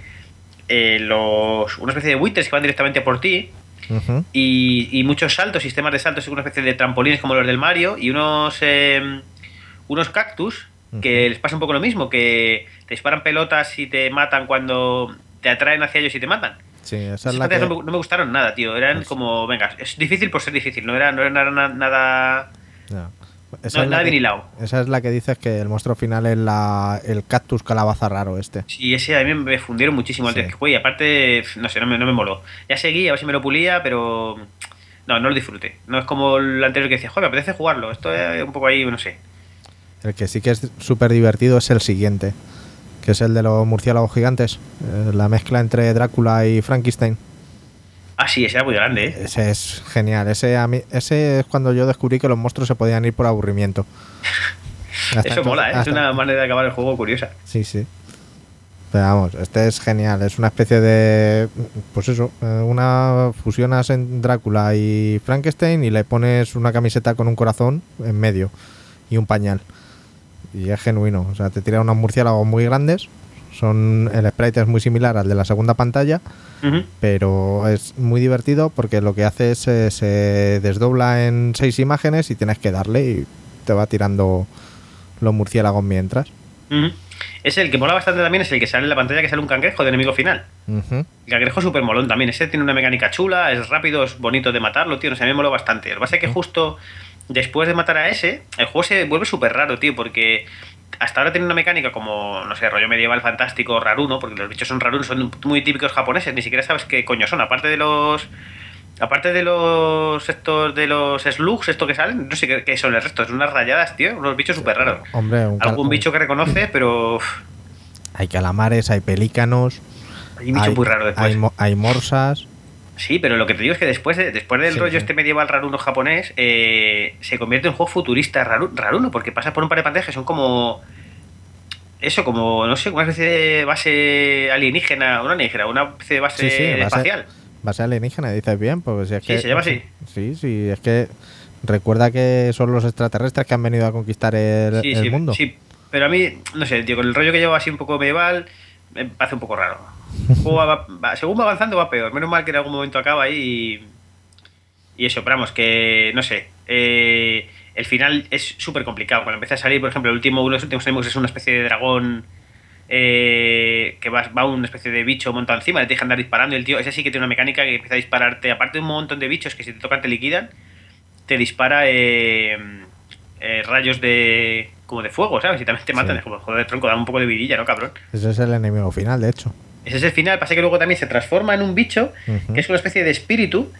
eh, los una especie de buitres que van directamente por ti y, y muchos saltos, sistemas de saltos, una especie de trampolines como los del Mario y unos eh, unos cactus que les pasa un poco lo mismo, que te disparan pelotas y te matan cuando te atraen hacia ellos y te matan. Sí, esa Esas es la que. pantallas no, me, no me gustaron nada, tío. Eran Pues- como, venga, es difícil por ser difícil, no era, no era nada, no, Esa, es la nada que, vinilado. esa es la que dices que el monstruo final es la, el cactus calabaza raro este. Sí, ese a mí me fundieron muchísimo Sí. antes que jugué y aparte, no sé, no me, no me moló. Ya seguí, a ver si me lo pulía, pero no, no lo disfruté. No es como el anterior que decía, joder, me apetece jugarlo. Esto es un poco ahí, no sé. El que sí que es súper divertido es el siguiente, que es el de los murciélagos gigantes. eh, la mezcla entre Drácula y Frankenstein. Ah, sí, ese era muy grande, ¿eh? Ese es genial. Ese, a mí, ese es cuando yo descubrí que los monstruos se podían ir por aburrimiento. Hasta Eso entonces- mola, ¿eh? Es una manera de acabar el juego curiosa. Sí, sí. Pero vamos, este es genial. Es una especie de. Pues eso, eh, una fusionas en Drácula y Frankenstein y le pones una camiseta con un corazón en medio y un pañal. Y es genuino. O sea, te tira unos murciélagos muy grandes. Son, el sprite es muy similar al de la segunda pantalla, pero es muy divertido porque lo que hace es eh, se desdobla en seis imágenes y tienes que darle y te va tirando los murciélagos mientras. Es el que mola bastante también, es el que sale en la pantalla que sale un cangrejo de enemigo final. Ujú. El cangrejo es súper molón también. Ese tiene una mecánica chula, es rápido, es bonito de matarlo, tío. No sé, a mí me moló bastante. Lo que pasa es que justo después de matar a ese, el juego se vuelve súper raro, tío, porque hasta ahora tiene una mecánica como, no sé, rollo medieval fantástico, raruno, porque los bichos son rarunos, son muy típicos japoneses, ni siquiera sabes qué coño son, aparte de los. Aparte de los estos de los slugs, esto que salen, no sé qué, qué son el resto, son unas rayadas, tío, unos bichos súper raros. Hombre, un Algún bicho que reconoce, pero Hay calamares, hay pelícanos, hay un bicho hay, muy raro después. hay hay morsas. Sí, pero lo que te digo es que después, de, después del Sí, rollo sí. este medieval raruno japonés, eh, se convierte en un juego futurista raru- raruno, porque pasas por un par de pantallas que son como. Eso, como, no sé, una especie de base alienígena, una alienígena, una especie de base Sí, sí, base- espacial. Base alienígena, dices bien, pues si es Sí, que. se llama así. Sí, sí, es que. Recuerda que son los extraterrestres que han venido a conquistar el, Sí, el sí, mundo. sí. Pero a mí, no sé, tío, con el rollo que llevo así un poco medieval, me hace un poco raro. El juego va- va- según va avanzando va peor. Menos mal que en algún momento acaba ahí y, y eso, pero vamos, que no sé. eh, el final es súper complicado. Cuando empieza a salir, por ejemplo, el último, uno de los últimos enemigos es una especie de dragón eh, que va, va una especie de bicho montado encima, le tienes que andar disparando y el tío, ese sí que tiene una mecánica que empieza a dispararte, aparte de un montón de bichos que si te tocan te liquidan, te dispara eh, eh, rayos de como de fuego, ¿sabes? Y también te matan, Sí. es como, joder, tronco, da un poco de vidilla, ¿no, cabrón? Ese es el enemigo final, de hecho. Ese es el final. Pasa que luego también se transforma en un bicho, que es una especie de espíritu,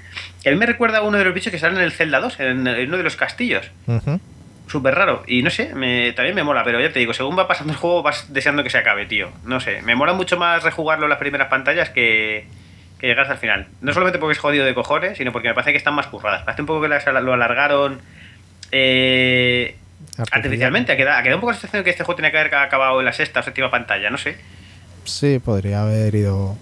que a mí me recuerda a uno de los bichos que salen en el Zelda 2, en, en uno de los castillos. Ujú. Súper raro. Y no sé, me, también me mola, pero ya te digo, según va pasando el juego vas deseando que se acabe, tío. No sé, me mola mucho más rejugarlo en las primeras pantallas que, que llegar hasta el final. No solamente porque es jodido de cojones, sino porque me parece que están más curradas. Parece un poco que las- lo alargaron eh, artificialmente. Ha quedado, ha quedado un poco la sensación de que este juego tenía que haber acabado en la sexta o séptima pantalla, no sé. Sí, podría haber ido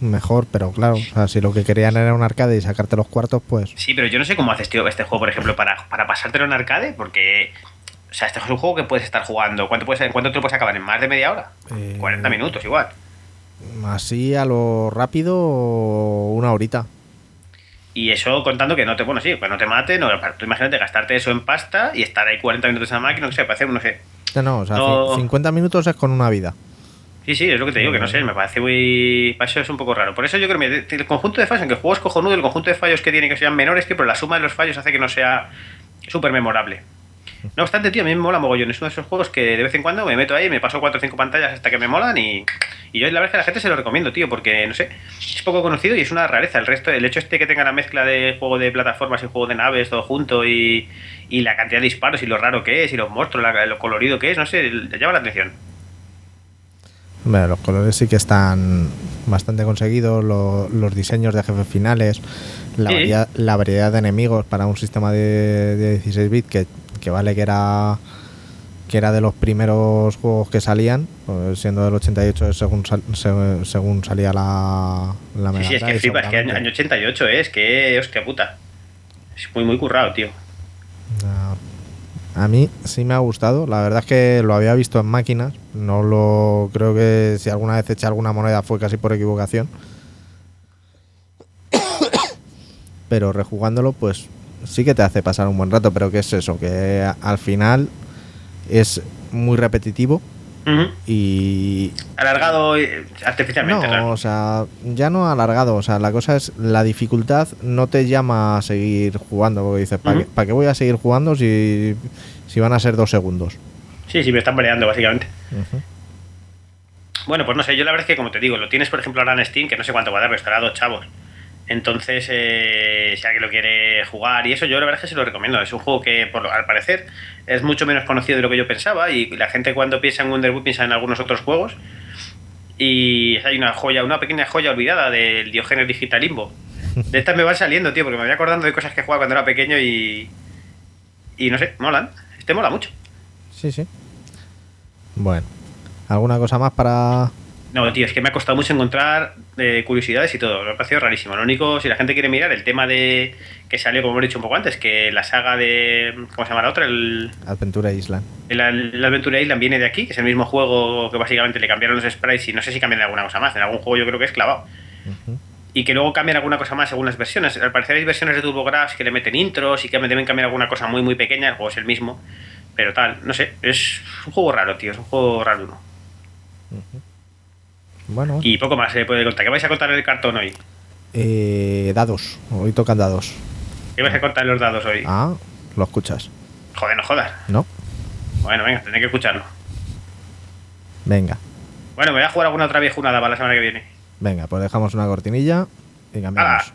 mejor, pero claro, o sea, si lo que querían era un arcade y sacarte los cuartos, pues Sí, pero yo no sé cómo haces, tío, este juego, por ejemplo, para, para pasártelo en arcade, porque. O sea, este es un juego que puedes estar jugando. ¿Cuánto, puedes, ¿En cuánto te lo puedes acabar? ¿En más de media hora? Eh, 40 minutos, igual. así a lo rápido una horita. Y eso contando que no te, bueno, sí, pues no te mate, no, tú imagínate gastarte eso en pasta y estar ahí 40 minutos en la máquina, no sé, parece, no sé. No, no, o sea, No. ci- 50 minutos es con una vida. Sí, sí, es lo que te digo, que no sé, me parece muy... Para eso es un poco raro. Por eso yo creo que el conjunto de fallos, aunque el juego es cojonudo, el conjunto de fallos que tiene que sean menores, tío, pero la suma de los fallos hace que no sea súper memorable. No obstante, tío, a mí me mola mogollón. Es uno de esos juegos que de vez en cuando me meto ahí, me paso 4 o 5 pantallas hasta que me molan y, y yo la verdad es que a la gente se lo recomiendo, tío, porque, no sé, es poco conocido y es una rareza. El resto, el hecho este que tenga la mezcla de juego de plataformas y juego de naves todo junto y, y la cantidad de disparos y lo raro que es y los monstruos, la- lo colorido que es, no sé, llama la atención. Hombre, los colores sí que están bastante conseguidos, lo- los diseños de jefes finales, la, Sí. variedad, la variedad de enemigos para un sistema de, de 16 bits que, que vale que era que era de los primeros juegos que salían, pues siendo del 88 es según sal- se- según salía la, la Sí, Mega sí, es que Drive, flipa, es que año 88 es, que hostia puta. Es muy, muy currado, tío. Ah, A mí sí me ha gustado. La verdad es que lo había visto en máquinas. No lo creo que si alguna vez eché alguna moneda fue casi por equivocación. Pero rejugándolo, pues sí que te hace pasar un buen rato. Pero que es eso, que a- al final es muy repetitivo y Alargado eh, artificialmente, no, claro. o sea, ya no alargado. O sea, la cosa es la dificultad no te llama a seguir jugando. Porque dices, ¿para qué, pa' qué voy a seguir jugando si, si van a ser dos segundos? Sí, sí, me están peleando, básicamente. Bueno, pues no sé, yo la verdad es que como te digo, lo tienes por ejemplo ahora en Steam, que no sé cuánto va a dar, pero estará a dos chavos. Entonces, eh, si alguien lo quiere jugar y eso, yo la verdad es que se lo recomiendo. Es un juego que, por, al parecer, es mucho menos conocido de lo que yo pensaba y la gente cuando piensa en Wonderwood piensa en algunos otros juegos. Y hay una joya, una pequeña joya olvidada del Diogenes Digital Limbo. De estas me van saliendo, tío, porque me voy acordando de cosas que jugaba cuando era pequeño y... Y no sé, molan. Este mola mucho. Sí, sí. Bueno, ¿alguna cosa más para...? No, tío, es que me ha costado mucho encontrar eh, curiosidades y todo. Me ha parecido rarísimo. Lo único, si la gente quiere mirar el tema de que salió, como hemos dicho un poco antes, que la saga de. ¿Cómo se llama la otra? El, Adventure Island. el, el Adventure Island viene de aquí, que es el mismo juego que básicamente le cambiaron los sprites y no sé si cambian alguna cosa más. En algún juego yo creo que es clavado. Y que luego cambian alguna cosa más según las versiones. Al parecer hay versiones de TurboGrafx que le meten intros y que deben cambiar alguna cosa muy, muy pequeña. El juego es el mismo. Pero tal, no sé. Es un juego raro, tío. Es un juego raro uno. Bueno, Y poco más se puede contar. ¿Qué vais a contar en el cartón hoy? eh, dados. Hoy tocan dados. ¿Qué vais a contar en los dados hoy? Ah, lo escuchas. Joder, no jodas. ¿No? Bueno, venga, tendré que escucharlo. Venga, Bueno, me voy a jugar alguna otra viejunada para la semana que viene. venga, pues dejamos una cortinilla y cambiamos. ¡Hala!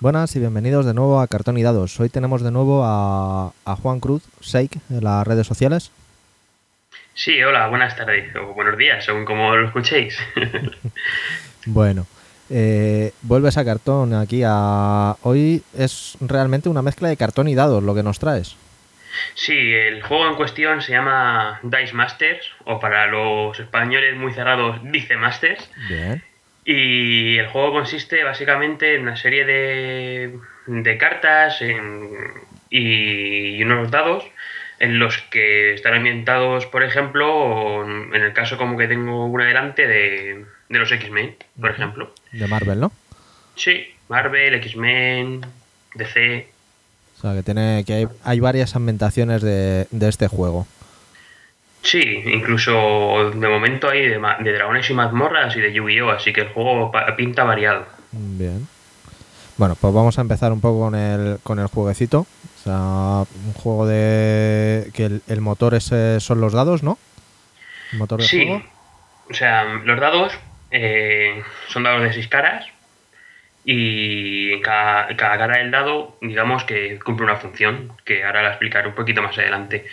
Buenas y bienvenidos de nuevo a Cartón y Dados. Hoy tenemos de nuevo a, a Juan Cruz, Shake, en las redes sociales. Sí, hola, buenas tardes o buenos días, según como lo escuchéis. Bueno, eh, vuelves a Cartón aquí a... Hoy es realmente una mezcla de cartón y dados lo que nos traes. sí, el juego en cuestión se llama Dice Masters, o para los españoles muy cerrados, Dice Masters. Bien. Y el juego consiste básicamente en una serie de, de cartas en- y, unos dados en los que están ambientados, por ejemplo, en el caso como que tengo una delante de, de los X-Men, por ejemplo. De Marvel, ¿no? Sí, Marvel, X-Men, DC. O sea, que tiene que hay, hay varias ambientaciones de, de este juego. Sí, incluso de momento hay de, de dragones y mazmorras y de Yu-Gi-Oh! Así que el juego pinta variado. Bien. Bueno, pues vamos a empezar un poco con el, con el jueguecito. O sea, un juego de... que el, el motor es, son los dados, ¿no? El motor de Sí, juego. o sea, los dados eh, son dados de seis caras y en cada, cada cara del dado, digamos que cumple una función, que ahora la explicaré un poquito más adelante.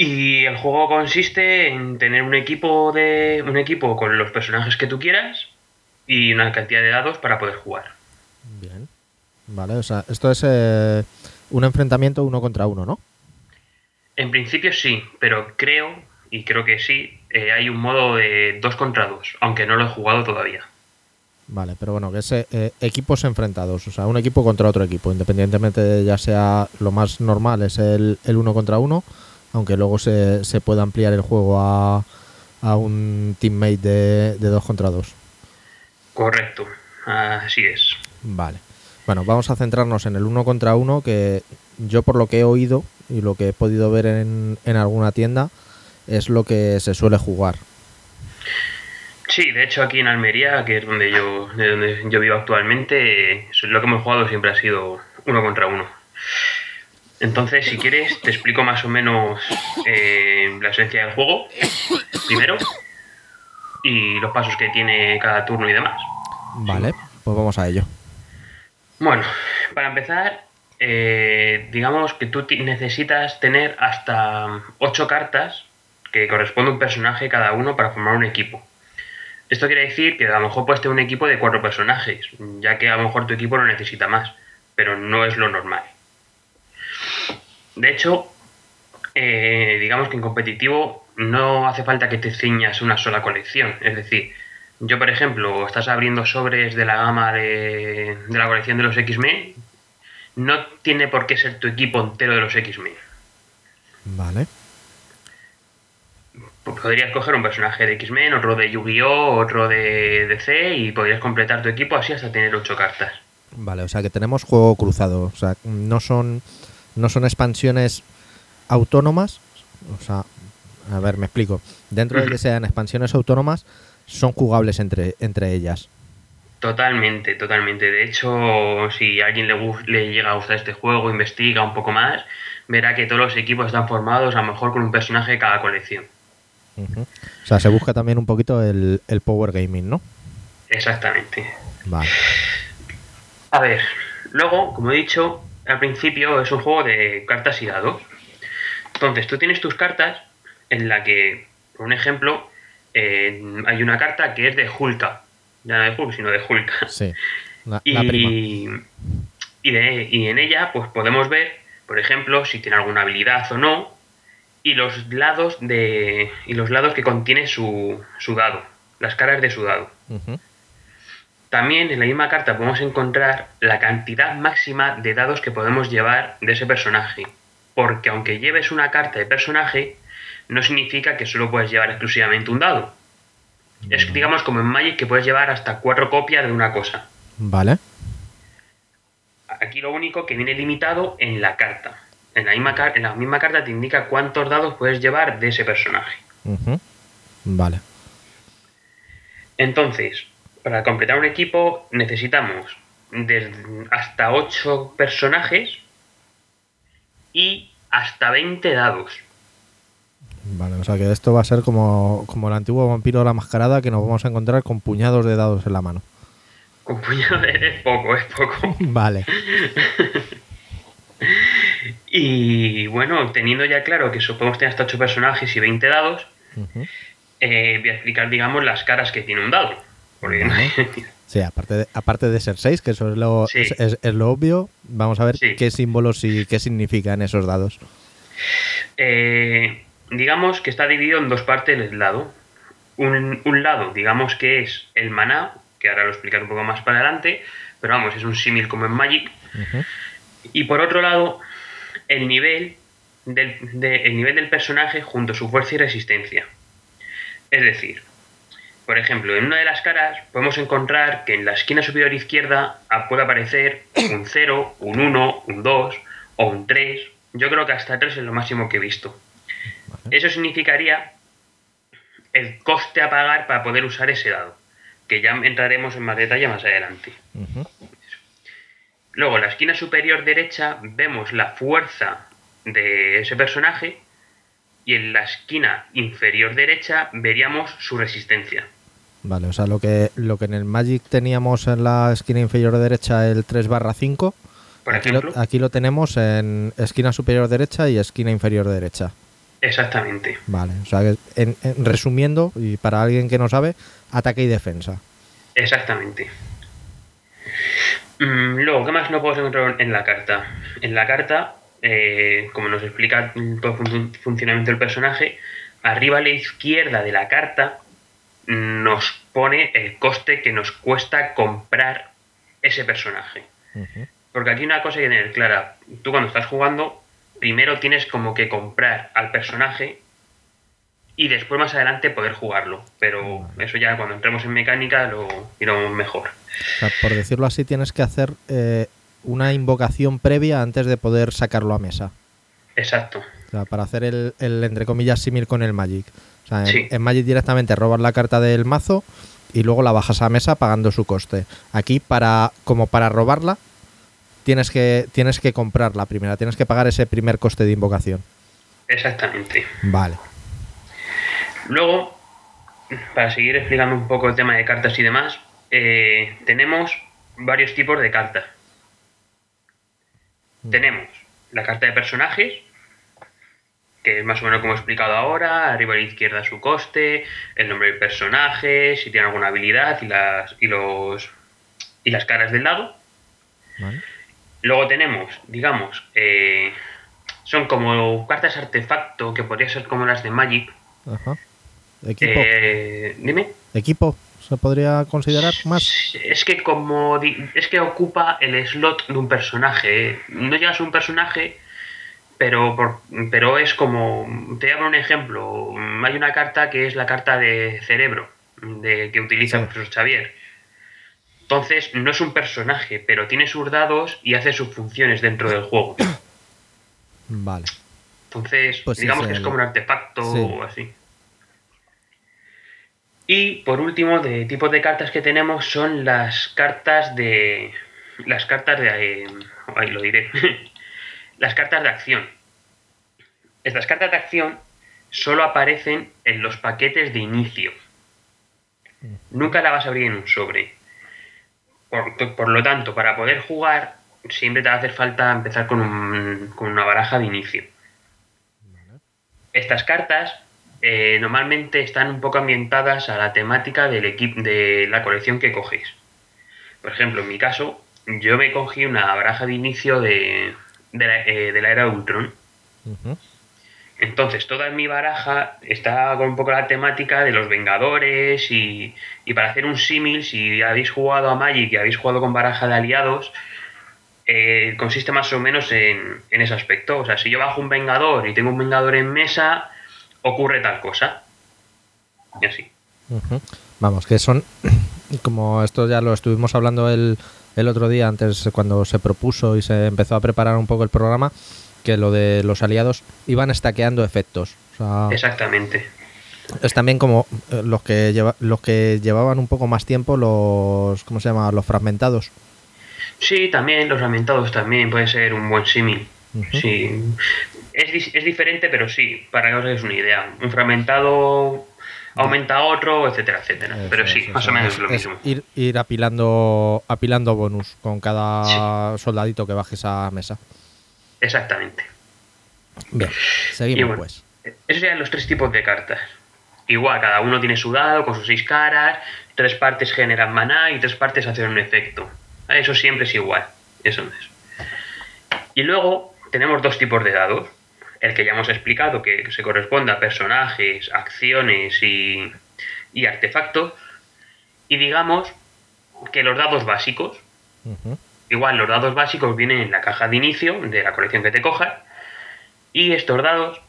Y el juego consiste en tener un equipo de un equipo con los personajes que tú quieras y una cantidad de dados para poder jugar. Bien. Vale, o sea, esto es eh, un enfrentamiento uno contra uno, ¿no? En principio sí, pero creo, y creo que sí, eh, hay un modo de dos contra dos, aunque no lo he jugado todavía. Vale, pero bueno, que es eh, equipos enfrentados, o sea, un equipo contra otro equipo, independientemente de ya sea lo más normal es el, el uno contra uno, aunque luego se, se pueda ampliar el juego a, a un teammate de, de dos contra dos. Correcto, así es. Vale. Bueno, vamos a centrarnos en el uno contra uno, que yo por lo que he oído y lo que he podido ver en, en alguna tienda, es lo que se suele jugar. Sí, de hecho aquí en Almería, que es donde yo, de donde yo vivo actualmente, lo que hemos jugado siempre ha sido uno contra uno. Entonces, si quieres, te explico más o menos eh, la esencia del juego, primero, y los pasos que tiene cada turno y demás. Vale, pues vamos a ello. Bueno, para empezar, eh, digamos que tú necesitas tener hasta 8 cartas que corresponde a un personaje cada uno para formar un equipo. Esto quiere decir que a lo mejor puedes tener un equipo de 4 personajes, ya que a lo mejor tu equipo lo necesita más, pero no es lo normal. De hecho, eh, digamos que en competitivo no hace falta que te ciñas una sola colección. Es decir, yo por ejemplo, estás abriendo sobres de la gama de, de la colección de los X-Men, no tiene por qué ser tu equipo entero de los X-Men. Vale. Podrías coger un personaje de X-Men, otro de Yu-Gi-Oh!, otro de DC y podrías completar tu equipo así hasta tener 8 cartas. Vale, o sea que tenemos juego cruzado. O sea, no son, no son expansiones autónomas. O sea, a ver, me explico. Dentro de que sean expansiones autónomas, son jugables entre, entre ellas. Totalmente, totalmente. De hecho, si a alguien le, le llega a gustar este juego, investiga un poco más, verá que todos los equipos están formados a lo mejor con un personaje de cada colección. O sea, se busca también un poquito el, el power gaming, ¿no? Exactamente. Vale. A ver, luego, como he dicho, al principio es un juego de cartas y dados. Entonces, tú tienes tus cartas en la que, por un ejemplo, eh, hay una carta que es de Hulka. Ya no de Hulk, sino de Hulka. Sí. La, la prima. Y, y, de- y en ella, pues podemos ver, por ejemplo, si tiene alguna habilidad o no, y los lados de. y los lados que contiene su, su dado. Las caras de su dado. También en la misma carta podemos encontrar la cantidad máxima de dados que podemos llevar de ese personaje. Porque aunque lleves una carta de personaje, no significa que solo puedes llevar exclusivamente un dado. Es digamos como en Magic que puedes llevar hasta cuatro copias de una cosa. Vale. Aquí lo único que viene limitado en la carta. En la misma, en la misma carta te indica cuántos dados puedes llevar de ese personaje. Vale. Entonces, para completar un equipo necesitamos desde hasta 8 personajes y hasta 20 dados. Vale, o sea que esto va a ser como, como el antiguo vampiro de la mascarada que nos vamos a encontrar con puñados de dados en la mano. Con puñado es poco, es poco. Vale. Y bueno, teniendo ya claro que podemos tener hasta 8 personajes y 20 dados, eh, voy a explicar, digamos, las caras que tiene un dado. Porque. Sí, aparte de, aparte de ser 6, que eso es lo, Sí. es, es- es lo obvio, vamos a ver Sí. qué símbolos y qué significan esos dados. Eh, digamos que está dividido en dos partes el lado. Un, un lado, digamos que es el maná, que ahora lo explicaré un poco más para adelante, pero vamos, es un símil como en Magic. Y por otro lado, el nivel del, de- el nivel del personaje junto a su fuerza y resistencia. Es decir, por ejemplo, en una de las caras podemos encontrar que en la esquina superior izquierda puede aparecer un 0, un 1, un 2 o un 3. Yo creo que hasta 3 es lo máximo que he visto. Eso significaría el coste a pagar para poder usar ese dado, que ya entraremos en más detalle más adelante. Luego, en la esquina superior derecha vemos la fuerza de ese personaje y en la esquina inferior derecha veríamos su resistencia. Vale, o sea, lo que, lo que en el Magic teníamos en la esquina inferior derecha, el 3 barra 5, Por aquí, lo, ejemplo, aquí lo tenemos en esquina superior derecha y esquina inferior derecha. exactamente. Vale, o sea, que en- en- resumiendo, y para alguien que no sabe, ataque y defensa. Exactamente. Mm, luego, ¿qué más no podemos encontrar en la carta? En la carta, eh, como nos explica todo el fun- funcionamiento del personaje, arriba a la izquierda de la carta mm, nos pone el coste que nos cuesta comprar ese personaje. Porque aquí una cosa hay que tener clara. Tú cuando estás jugando, primero tienes como que comprar al personaje y después más adelante poder jugarlo. Pero eso ya cuando entremos en mecánica lo iremos mejor. O sea, por decirlo así, tienes que hacer eh, una invocación previa antes de poder sacarlo a mesa. Exacto. O sea, para hacer el, el, entre comillas, símil con el Magic. O sea, en, Sí. en Magic directamente robas la carta del mazo y luego la bajas a mesa pagando su coste. Aquí, para como para robarla, tienes que, tienes que comprarla primera, tienes que pagar ese primer coste de invocación. Exactamente. Vale. Luego, para seguir explicando un poco el tema de cartas y demás, eh, tenemos varios tipos de cartas. Tenemos la carta de personajes, que es más o menos como he explicado ahora, arriba a la izquierda su coste, el nombre del personaje, si tiene alguna habilidad y las, y los, y las caras del lado. vale. Luego tenemos, digamos, eh, son como cartas artefacto que podría ser como las de Magic. Ajá. Equipo. Eh, dime. Equipo. ¿Se podría considerar más? Es que como es que ocupa el slot de un personaje. ¿eh? No llegas a un personaje, pero por- pero es como te voy a poner un ejemplo. Hay una carta que es la carta de cerebro de que utiliza Sí. el profesor Xavier. Entonces no es un personaje, pero tiene sus dados y hace sus funciones dentro del juego. Vale. Entonces, Pues digamos sí, que es como un artefacto sí. o así. Y por último, de tipos de cartas que tenemos son las cartas de. Las cartas de. eh, ahí lo diré. las cartas de acción. Estas cartas de acción solo aparecen en los paquetes de inicio. Nunca la vas a abrir en un sobre. Por, lo tanto, para poder jugar, siempre te va a hacer falta empezar con, un- con una baraja de inicio. Estas cartas eh, normalmente están un poco ambientadas a la temática de la colección que coges. Por ejemplo, en mi caso, yo me cogí una baraja de inicio de, de, la, eh, de la era de Ultron. Entonces, toda mi baraja está con un poco la temática de los Vengadores y, y para hacer un símil, si habéis jugado a Magic y habéis jugado con baraja de aliados, eh, consiste más o menos en, en ese aspecto. O sea, si yo bajo un Vengador y tengo un Vengador en mesa, ocurre tal cosa. Y así. Vamos, que son, como esto ya lo estuvimos hablando el, el otro día, antes cuando se propuso y se empezó a preparar un poco el programa, que lo de los aliados iban estaqueando efectos. O sea, Exactamente. es también como eh, los que lleva, los que llevaban un poco más tiempo los ¿cómo se llama? los fragmentados. Sí, también los fragmentados también puede ser un buen símil. Sí. Es, es diferente, pero sí, para que os hagáis una idea. Un fragmentado aumenta otro, etcétera, etcétera. Eso Pero sí, eso más o menos es. lo Es mismo. Ir, ir apilando, apilando bonus con cada soldadito que bajes a mesa. Exactamente. Bien, seguimos bueno, pues. Esos serían los tres tipos de cartas. Igual, cada uno tiene su dado con sus seis caras, tres partes generan maná y tres partes hacen un efecto. Eso siempre es igual. Eso no es. Y luego tenemos dos tipos de dados. El que ya hemos explicado, que se corresponde a personajes, acciones y, y artefactos. Y digamos que los dados básicos. Igual, los dados básicos vienen en la caja de inicio de la colección que te cojas. Y estos dados,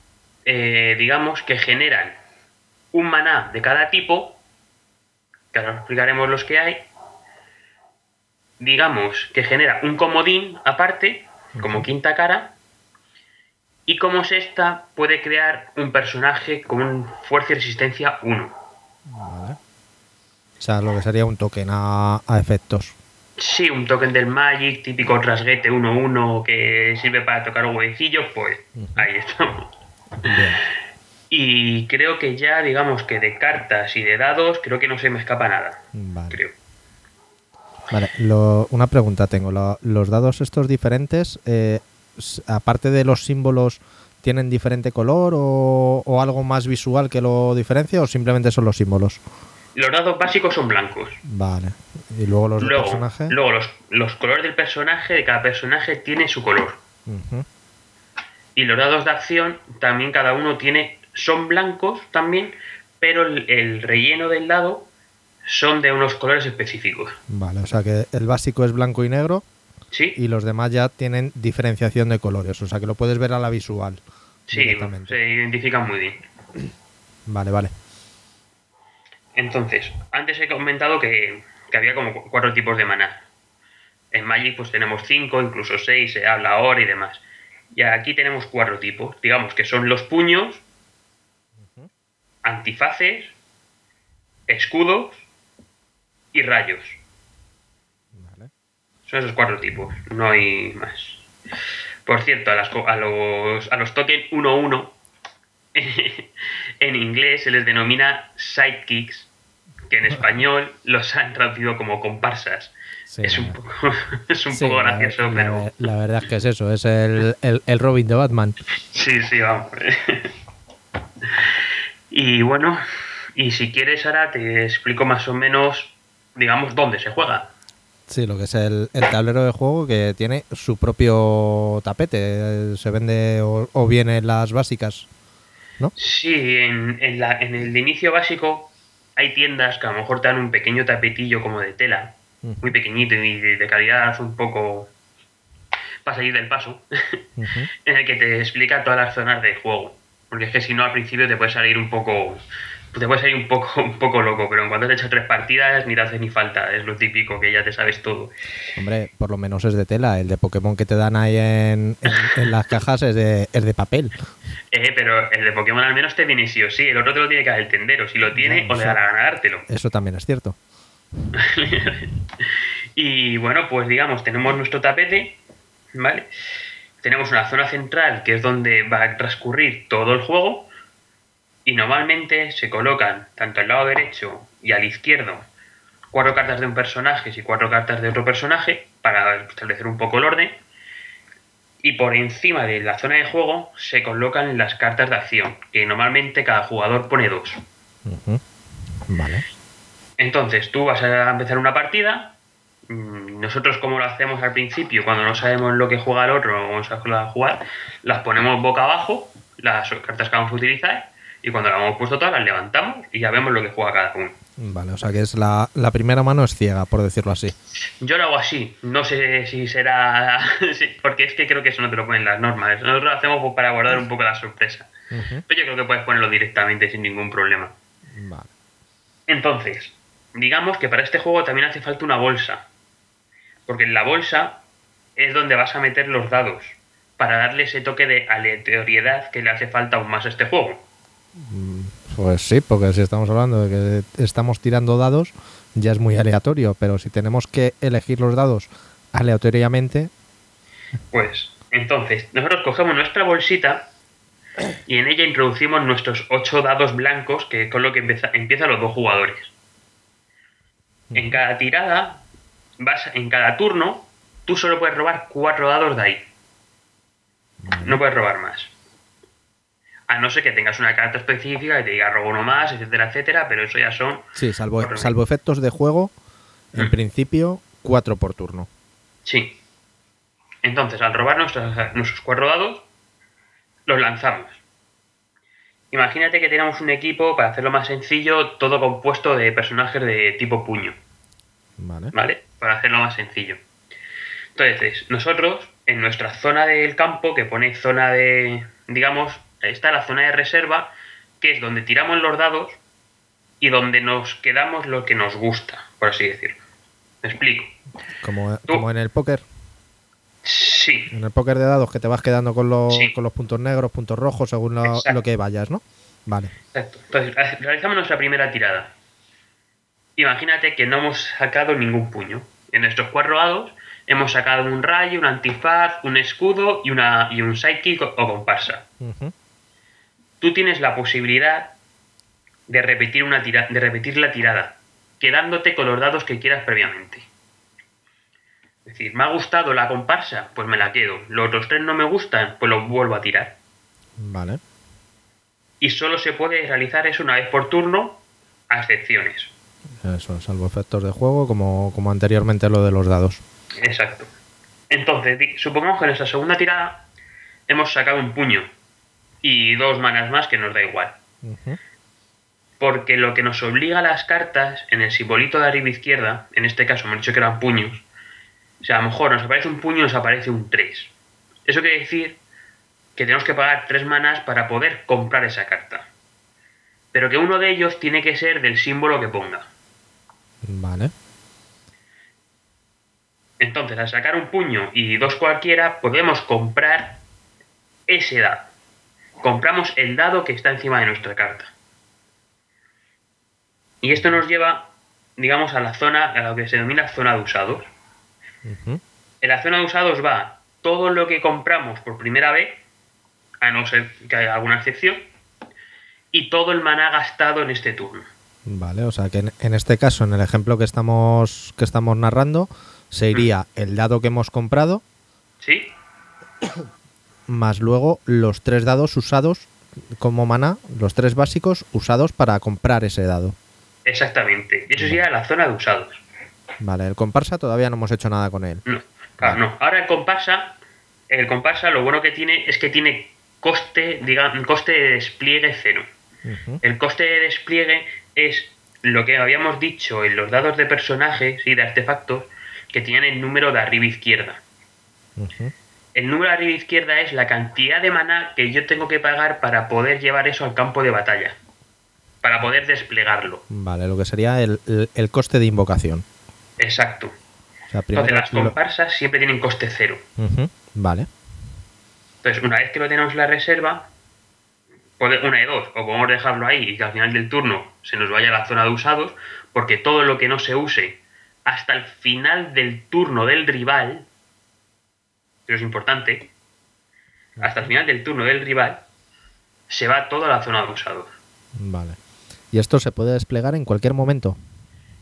eh, digamos que generan un maná de cada tipo. Que ahora explicaremos los que hay. Digamos que genera un comodín aparte, como quinta cara. Y como sexta, puede crear un personaje con un fuerza y resistencia 1. Vale. O sea, lo que sería un token a, a efectos. Sí, un token del Magic, típico rasguete 1-1 que sirve para tocar huevecillos, pues ahí estamos. Bien. Y creo que ya, digamos que de cartas y de dados, creo que no se me escapa nada. Vale. Creo. Vale, lo- una pregunta tengo. Lo- ¿Los dados estos diferentes, eh, aparte de los símbolos, tienen diferente color o, o algo más visual que lo diferencia o simplemente son los símbolos? Los dados básicos son blancos. Vale. Y luego los de Luego, personaje. luego los, los colores del personaje, de cada personaje tiene su color. Y los dados de acción, también cada uno tiene, son blancos también, pero el, el relleno del dado son de unos colores específicos. Vale, o sea que el básico es blanco y negro ¿Sí? y los demás ya tienen diferenciación de colores. O sea que lo puedes ver a la visual. Sí, se identifican muy bien. Vale, vale. Entonces, antes he comentado que, que había como cu- cuatro tipos de maná. En Magic pues tenemos cinco, incluso seis, se habla ahora y demás. Y aquí tenemos cuatro tipos. Digamos que son los puños, antifaces, escudos y rayos. Son esos cuatro tipos, no hay más. Por cierto, a, las a los, a los token 1-1 en inglés se les denomina sidekicks, que en español los han traducido como comparsas. Sí, es un poco, es un sí, poco gracioso, la, pero la verdad es que es eso, es el, el- el Robin de Batman. sí, sí, vamos. y bueno, y si quieres ahora te explico más o menos, digamos, dónde se juega. Sí, lo que es el, el tablero de juego que tiene su propio tapete. Se vende o, o bien en las básicas. ¿No? Sí, en, en la- en el de inicio básico hay tiendas que a lo mejor te dan un pequeño tapetillo como de tela, Ujú. muy pequeñito y de, de calidad un poco para salir del paso, en el que te explica todas las zonas del juego. Porque es que si no al principio te puede salir un poco te puede salir un poco un poco loco, pero en cuanto te echas tres partidas ni te hace ni falta, es lo típico que ya te sabes todo. Hombre, por lo menos es de tela. El de Pokémon que te dan ahí en, en- en las cajas es de, es de papel. Eh, pero el de Pokémon al menos te viene sí o sí, el otro te lo tiene que dar el tendero, si lo tiene o le da la gana dártelo. Eso también es cierto. y bueno, pues digamos, tenemos nuestro tapete, ¿vale? Tenemos una zona central que es donde va a transcurrir todo el juego. Y normalmente se colocan tanto al lado derecho y al izquierdo cuatro cartas de un personaje y cuatro cartas de otro personaje para establecer un poco el orden. Y por encima de la zona de juego se colocan las cartas de acción, que normalmente cada jugador pone dos. Vale. Entonces, tú vas a empezar una partida. mm, Nosotros, como lo hacemos al principio, cuando no sabemos lo que juega el otro o vamos a jugar, las ponemos boca abajo, las cartas que vamos a utilizar, y cuando las hemos puesto todas, las levantamos y ya vemos lo que juega cada uno. Vale, o sea que es la, la primera mano es ciega, por decirlo así. Yo lo hago así, no sé si será. porque es que creo que eso no te lo ponen las normas. Nosotros lo hacemos pues, para guardar un poco la sorpresa. Pero yo creo que puedes ponerlo directamente sin ningún problema. Vale. Entonces, digamos que para este juego también hace falta una bolsa. Porque en la bolsa es donde vas a meter los dados. Para darle ese toque de aleatoriedad que le hace falta aún más a este juego. Pues sí, porque si estamos hablando de que estamos tirando dados, ya es muy aleatorio, pero si tenemos que elegir los dados aleatoriamente, Pues, entonces, nosotros cogemos nuestra bolsita y en ella introducimos nuestros ocho dados blancos, que es con lo que empieza, empiezan los dos jugadores. En cada tirada, vas, en cada turno, tú solo puedes robar cuatro dados de ahí. No puedes robar más. A no ser que tengas una carta específica que te diga robo uno más, etcétera, etcétera, pero eso ya son. Sí, salvo, Correcto. salvo efectos de juego, en Mm. principio, cuatro por turno. Sí. Entonces, al robar nuestros, nuestros cuatro dados, los lanzamos. Imagínate que tenemos un equipo, para hacerlo más sencillo, todo compuesto de personajes de tipo puño. Vale. ¿vale? Para hacerlo más sencillo. Entonces, nosotros, en nuestra zona del campo, que pone zona de, digamos, está la zona de reserva, que es donde tiramos los dados y donde nos quedamos lo que nos gusta, por así decirlo. ¿Me explico? Como, en el póker. Sí, En el póker de dados que te vas quedando con los, Sí. con los puntos negros, puntos rojos, según lo, que vayas, ¿no? Vale. exacto. Entonces, realizamos nuestra primera tirada. Imagínate que no hemos sacado ningún puño. En nuestros cuatro dados hemos sacado un rayo, un antifaz, un escudo y, una, y un sidekick o- o comparsa. Ujú. Tú tienes la posibilidad de repetir, una tira- de repetir la tirada, quedándote con los dados que quieras previamente. Es decir, me ha gustado la comparsa, pues me la quedo. Los otros tres no me gustan, pues los vuelvo a tirar. Vale. Y solo se puede realizar eso una vez por turno, a excepciones. Eso, salvo efectos de juego, como, como anteriormente lo de los dados. Exacto. Entonces, supongamos que en nuestra segunda tirada hemos sacado un puño y dos manas más que nos da igual. Porque lo que nos obliga a las cartas, en el simbolito de arriba izquierda, en este caso hemos dicho que eran puños, o sea, a lo mejor nos aparece un puño y nos aparece un 3. Eso quiere decir que tenemos que pagar 3 manas para poder comprar esa carta. Pero que uno de ellos tiene que ser del símbolo que ponga. Vale. Entonces, al sacar un puño y dos cualquiera, podemos comprar ese dado. Compramos el dado que está encima de nuestra carta. Y esto nos lleva, digamos, a la zona, a lo que se denomina zona de usados. En la zona de usados va todo lo que compramos por primera vez, a no ser que haya alguna excepción, y todo el maná gastado en este turno. Vale, o sea que en, en este caso, en el ejemplo que estamos, que estamos narrando, se iría el dado que hemos comprado, ¿Sí? Más luego los tres dados usados como mana, los tres básicos usados para comprar ese dado. Exactamente. Y eso sería la zona de usados. Vale, el comparsa todavía no hemos hecho nada con él. No, claro, no. Ahora el comparsa, el comparsa lo bueno que tiene es que tiene coste, digamos, coste de despliegue cero. El coste de despliegue es lo que habíamos dicho en los dados de personajes y de artefactos que tienen el número de arriba izquierda. El número de arriba izquierda es la cantidad de maná que yo tengo que pagar para poder llevar eso al campo de batalla. Para poder desplegarlo. Vale, lo que sería el, el- el coste de invocación. Exacto. O sea, primero Entonces las lo- comparsas siempre tienen coste cero. Ujú, Vale. Entonces, una vez que lo tenemos en la reserva, una de dos, o podemos dejarlo ahí y que al final del turno se nos vaya a la zona de usados, porque todo lo que no se use hasta el final del turno del rival, eso es importante, hasta el final del turno del rival, se va toda la zona de usados. Vale. ¿Y esto se puede desplegar en cualquier momento?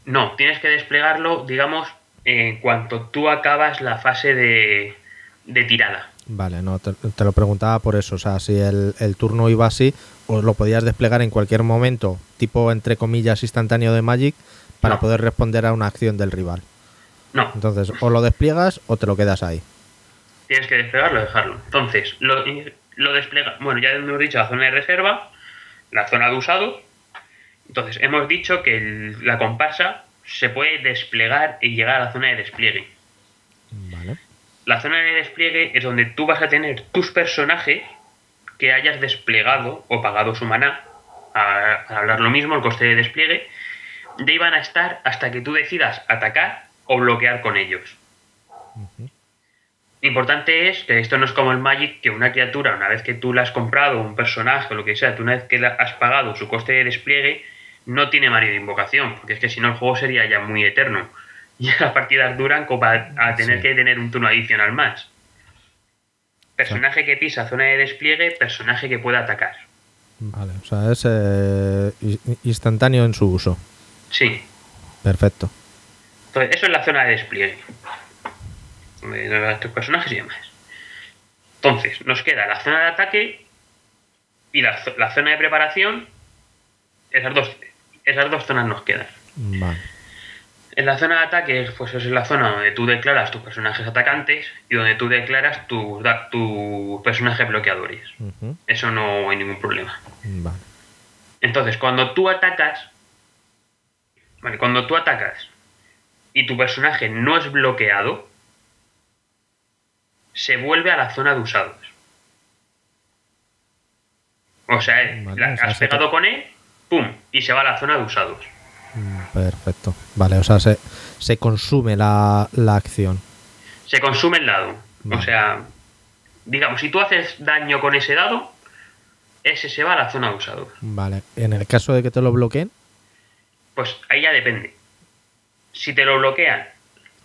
No, tienes que desplegarlo, digamos, en cuanto tú acabas la fase de, de tirada. Vale, no, te, te lo preguntaba por eso. O sea, si el, el turno iba así, o lo podías desplegar en cualquier momento, tipo entre comillas instantáneo de Magic, para No. poder responder a una acción del rival. No, Entonces, o lo despliegas o te lo quedas ahí. Tienes que desplegarlo, dejarlo. Entonces, lo, lo desplega. Bueno, ya hemos dicho la zona de reserva, la zona de usado. Entonces, hemos dicho que el- la comparsa se puede desplegar y llegar a la zona de despliegue. Vale. La zona de despliegue es donde tú vas a tener tus personajes que hayas desplegado o pagado su maná. A, a hablar lo mismo, el coste de despliegue. De van a estar hasta que tú decidas atacar o bloquear con ellos. Importante es que esto no es como el Magic, que una criatura, una vez que tú la has comprado, un personaje o lo que sea, tú una vez que la has pagado su coste de despliegue, no tiene Mario de invocación, porque es que si no el juego sería ya muy eterno. Y las partidas duran como para a tener Sí. que tener un turno adicional más. Personaje que pisa zona de despliegue, personaje que pueda atacar. Vale, o sea, es eh, instantáneo en su uso. Sí. Perfecto. Entonces, eso es la zona de despliegue. De estos personajes y demás. Entonces, nos queda la zona de ataque y la, la zona de preparación. Esas dos, esas dos zonas nos quedan. Vale. En la zona de ataque, pues es la zona donde tú declaras tus personajes atacantes y donde tú declaras tus tus personajes bloqueadores. Eso no hay ningún problema. Vale. Entonces, cuando tú atacas, vale, cuando tú atacas y tu personaje no es bloqueado, se vuelve a la zona de usados. O sea, eh, Vale, la- o sea, has te- pegado con él, pum, y se va a la zona de usados. Mm, Perfecto. Vale, o sea, se, se consume la, la acción. Se consume el dado. Vale. O sea, digamos, si tú haces daño con ese dado, ese se va a la zona de usados. Vale. En el caso de que te lo bloqueen, Pues ahí ya depende. Si te lo bloquean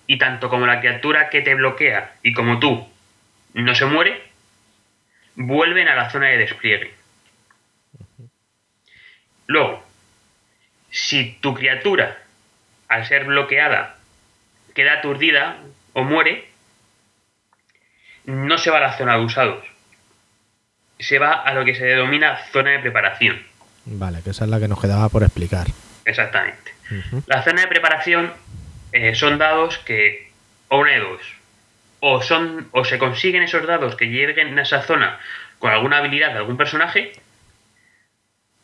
y tanto como la criatura que te bloquea y como tú no se muere, vuelven a la zona de despliegue. Luego, si tu criatura, al ser bloqueada, queda aturdida o muere, no se va a la zona de usados. Se va a lo que se denomina zona de preparación. vale, que esa es la que nos quedaba por explicar. Exactamente. La zona de preparación eh, son dados que, o una de dos, o, son, o se consiguen esos dados que lleguen a esa zona con alguna habilidad de algún personaje,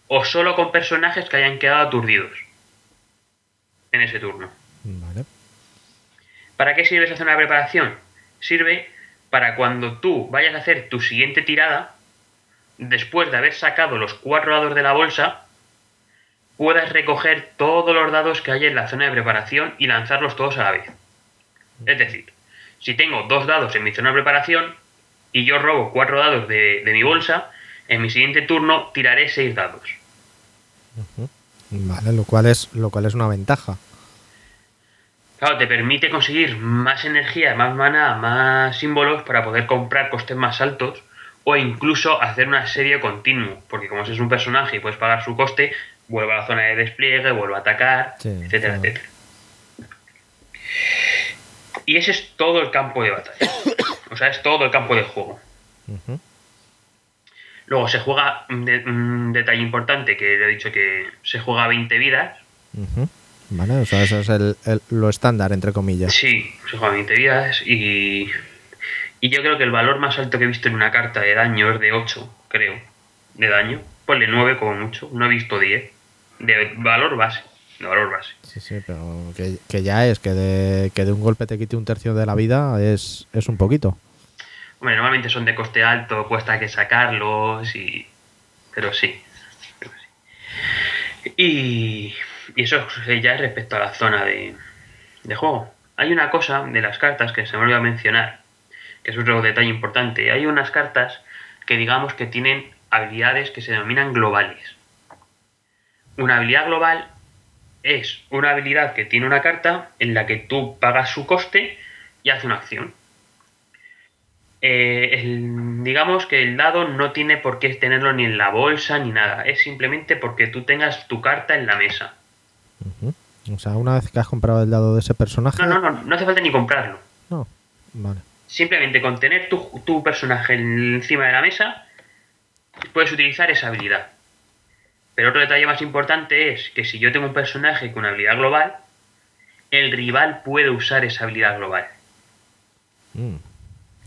o solo con personajes que hayan quedado aturdidos en ese turno. Vale. ¿Para qué sirve esa zona de preparación? Sirve para cuando tú vayas a hacer tu siguiente tirada, después de haber sacado los cuatro dados de la bolsa, puedas recoger todos los dados que hay en la zona de preparación y lanzarlos todos a la vez. Es decir, si tengo dos dados en mi zona de preparación y yo robo cuatro dados de, de mi bolsa, en mi siguiente turno tiraré seis dados. Vale, lo cual es, lo cual es una ventaja. Claro, te permite conseguir más energía, más mana, más símbolos para poder comprar costes más altos o incluso hacer una serie continuo, porque como es un personaje y puedes pagar su coste, vuelve a la zona de despliegue, vuelve a atacar, Sí, etcétera, claro. etcétera. Y ese es todo el campo de batalla. O sea, es todo el campo de juego. Luego se juega un, de- un detalle importante que he dicho que se juega a 20 vidas. Ujú. Vale, o sea, eso es el- el- lo estándar, entre comillas. Sí, se juega a 20 vidas y, y yo creo que el valor más alto que he visto en una carta de daño es de 8, creo, de daño. Ponle 9 como mucho, no he visto 10. De valor base, de valor base. Sí, pero que, que ya es, que de, que de un golpe te quite un tercio de la vida es, es un poquito. Hombre, normalmente son de coste alto, cuesta que sacarlos y... Pero sí. pero sí. Y, y eso ya es respecto a la zona de, de juego. Hay una cosa de las cartas que se me olvidó mencionar, que es otro detalle importante. Hay unas cartas que digamos que tienen habilidades que se denominan globales. Una habilidad global es una habilidad que tiene una carta en la que tú pagas su coste y hace una acción. Eh, el- digamos que el dado no tiene por qué tenerlo ni en la bolsa ni nada. Es simplemente porque tú tengas tu carta en la mesa. O sea, una vez que has comprado el dado de ese personaje. No, no, no, no hace falta ni comprarlo. No. Vale. Simplemente con tener tu, tu personaje encima de la mesa, puedes utilizar esa habilidad. Pero otro detalle más importante es que si yo tengo un personaje con una habilidad global, el rival puede usar esa habilidad global. Mm.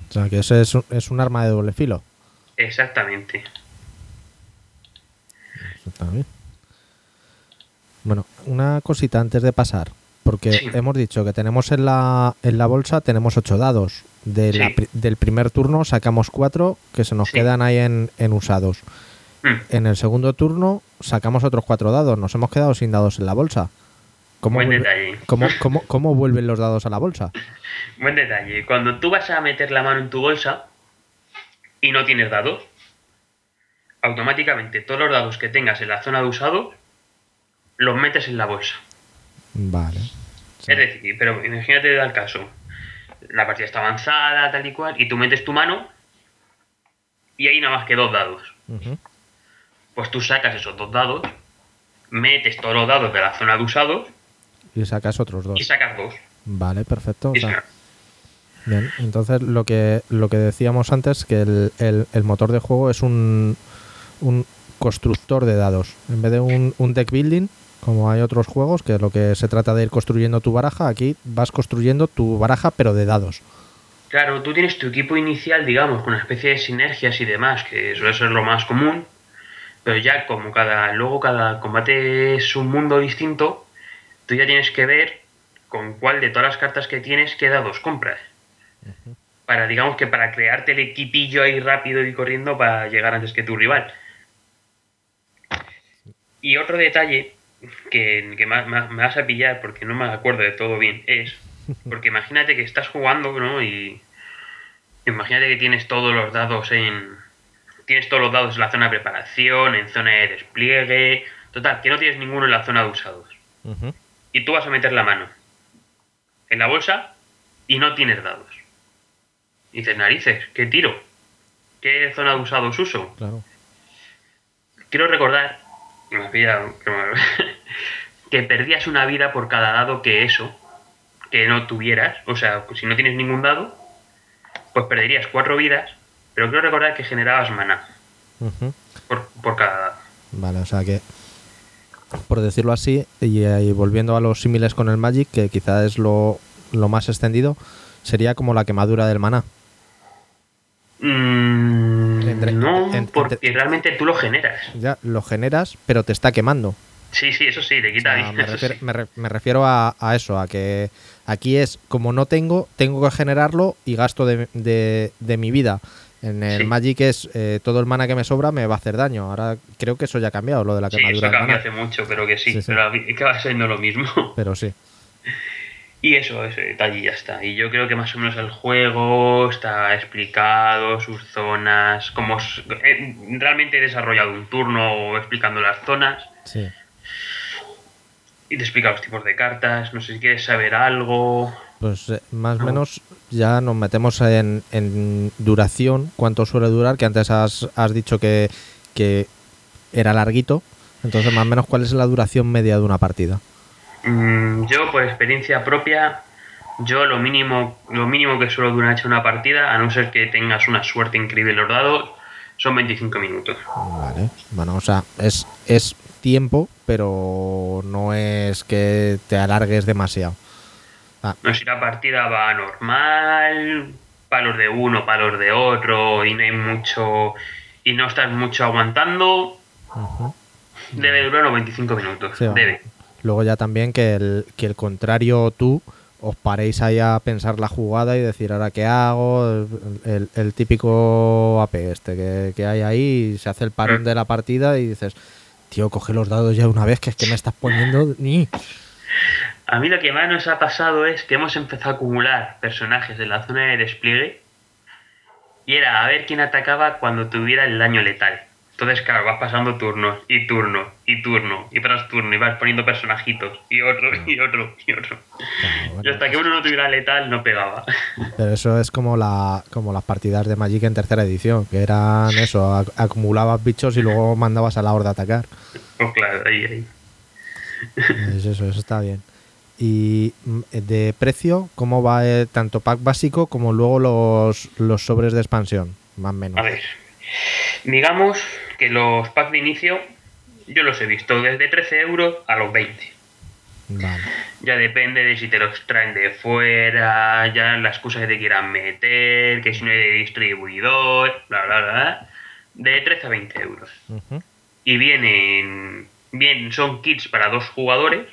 O sea, que ese es un, es un arma de doble filo. Exactamente. Bien. Bueno, una cosita antes de pasar. Porque Sí. hemos dicho que tenemos en la, en la bolsa tenemos ocho dados. De Sí. del primer turno sacamos cuatro que se nos Sí. quedan ahí en, en usados. Mm. En el segundo turno sacamos otros cuatro dados. Nos hemos quedado sin dados en la bolsa. ¿Cómo, Buen vuelve- detalle. cómo- cómo- cómo vuelven los dados a la bolsa? Buen detalle. Cuando tú vas a meter la mano en tu bolsa y no tienes dados, automáticamente todos los dados que tengas en la zona de usado los metes en la bolsa. Vale. Es decir, pero imagínate el caso. La partida está avanzada, tal y cual, y tú metes tu mano y hay nada más que dos dados. Pues tú sacas esos dos dados, metes todos los dados de la zona de usados Y sacas otros dos. y sacas dos. Vale, perfecto. o sea, Bien, entonces lo que, lo que decíamos antes, que el, el- el motor de juego es un, un constructor de dados. En vez de un, un deck building, como hay otros juegos, que lo que se trata de ir construyendo tu baraja, aquí vas construyendo tu baraja, pero de dados. Claro, tú tienes tu equipo inicial, digamos, con una especie de sinergias y demás, que suele ser lo más común, pero ya como cada luego cada combate es un mundo distinto, tú ya tienes que ver con cuál de todas las cartas que tienes qué dados compras. Para, digamos que para crearte el equipillo ahí rápido y corriendo para llegar antes que tu rival. Y otro detalle que, que ma- me vas a pillar porque no me acuerdo de todo bien es porque imagínate que estás jugando, ¿no? Y imagínate que tienes todos los dados en tienes todos los dados en la zona de preparación, en zona de despliegue, total, que no tienes ninguno en la zona de usados. Y tú vas a meter la mano en la bolsa y no tienes dados. Y dices, narices, ¿qué tiro? ¿Qué zona de usados uso? Claro. Quiero recordar que me has pillado, que, me- que perdías una vida por cada dado que eso, que no tuvieras. O sea, si no tienes ningún dado, pues perderías cuatro vidas. Pero quiero recordar que generabas mana Ujú. por, por cada dado. Vale, o sea que, por decirlo así, y, eh, y volviendo a los símiles con el Magic, que quizá es lo, lo más extendido, sería como la quemadura del maná. Mm, Entre- no, porque entre- realmente tú lo generas. Ya lo generas, pero te está quemando. Sí, sí, eso sí, te O quita sea, vida, me, refiero, sí. me re- me refiero a, a eso, a que aquí es como no tengo, tengo que generarlo y gasto de, de- de mi vida. En el Sí. Magic es eh, todo el mana que me sobra me va a hacer daño. Ahora creo que eso ya ha cambiado, lo de la Sí, eso quemadura del cambia mana. hace mucho, pero que sí, Sí, sí. pero es que va siendo lo mismo. Pero sí. Y eso, ese detalle y ya está. Y yo creo que más o menos el juego está explicado, sus zonas, cómo s- eh, realmente he desarrollado un turno explicando las zonas Sí. y te explica los tipos de cartas. No sé si quieres saber algo. Pues eh, más o No. menos ya nos metemos en, en duración, cuánto suele durar, que antes has, has dicho que, que era larguito. Entonces, más o menos, ¿cuál es la duración media de una partida? Mm, yo, por experiencia propia, yo lo mínimo, lo mínimo que suelo durar una partida, a no ser que tengas una suerte increíble en los dados, son 25 minutos. Vale. Bueno, o sea, es, es tiempo, pero no es que te alargues demasiado. Ah, No, si la partida va normal, palos de uno, palos de otro, y no hay mucho. y no estás mucho aguantando, debe durar unos 25 minutos. Sí, va. debe. Luego ya también que el, que el contrario tú os paréis ahí a pensar la jugada y decir ahora qué hago, el, el- el típico AP este que, que hay ahí, y se hace el parón Mm. de la partida y dices, tío, coge los dados ya de una vez, que es que me estás poniendo ni... A mí lo que más nos ha pasado es que hemos empezado a acumular personajes en la zona de despliegue y era a ver quién atacaba cuando tuviera el daño letal. Entonces, claro, vas pasando turnos y turno y turno y tras turno y vas poniendo personajitos y otro y otro y otro. Claro, Y hasta que uno no tuviera letal no pegaba. Pero eso es como la como las partidas de Magic en tercera edición, que eran eso, ac- acumulabas bichos y luego mandabas a la horda a atacar. Pues claro, ahí, ahí. Es eso, eso está bien. Y mm, de precio, ¿cómo va eh, tanto pack básico como luego los, los sobres de expansión? Más o menos. A ver, digamos que los packs de inicio yo los he visto desde 13 euros a los 20. Vale. Ya depende de si te los traen de fuera, ya las cosas que te quieran meter, que si no hay de distribuidor, bla, bla, bla. De 13 a 20 euros. Y vienen, bien, son kits para dos jugadores.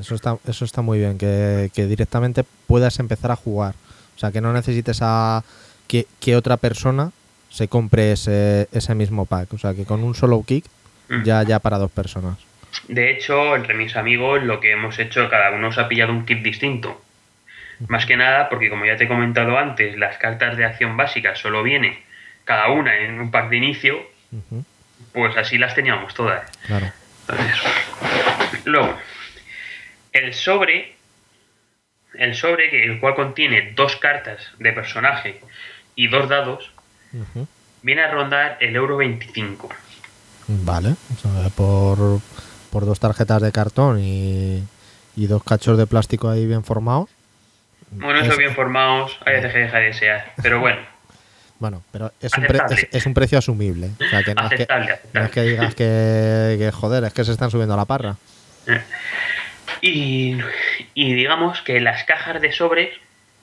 Eso está, eso está muy bien, que, que directamente puedas empezar a jugar. O sea, que no necesites a que, que otra persona se compre ese, ese mismo pack. O sea, que con un solo kick Mm. ya, ya para dos personas. De hecho, entre mis amigos lo que hemos hecho, cada uno se ha pillado un kit distinto. Más que nada porque, como ya te he comentado antes, las cartas de acción básicas solo vienen cada una en un pack de inicio, pues así las teníamos todas. Claro. Entonces, luego, el sobre, el sobre que el cual contiene dos cartas de personaje y dos dados, viene a rondar el euro 25. Vale. O sea, por, por dos tarjetas de cartón y, y dos cachos de plástico ahí bien formados. Bueno, eso Es- bien formados, hay veces que deja de desear. Pero bueno, Bueno, pero es un, pre- Aceptable. es, es un precio asumible. O sea, que no, es que, aceptable, no es aceptable. que digas que, que, joder, es que se están subiendo a la parra. Y, y digamos que las cajas de sobres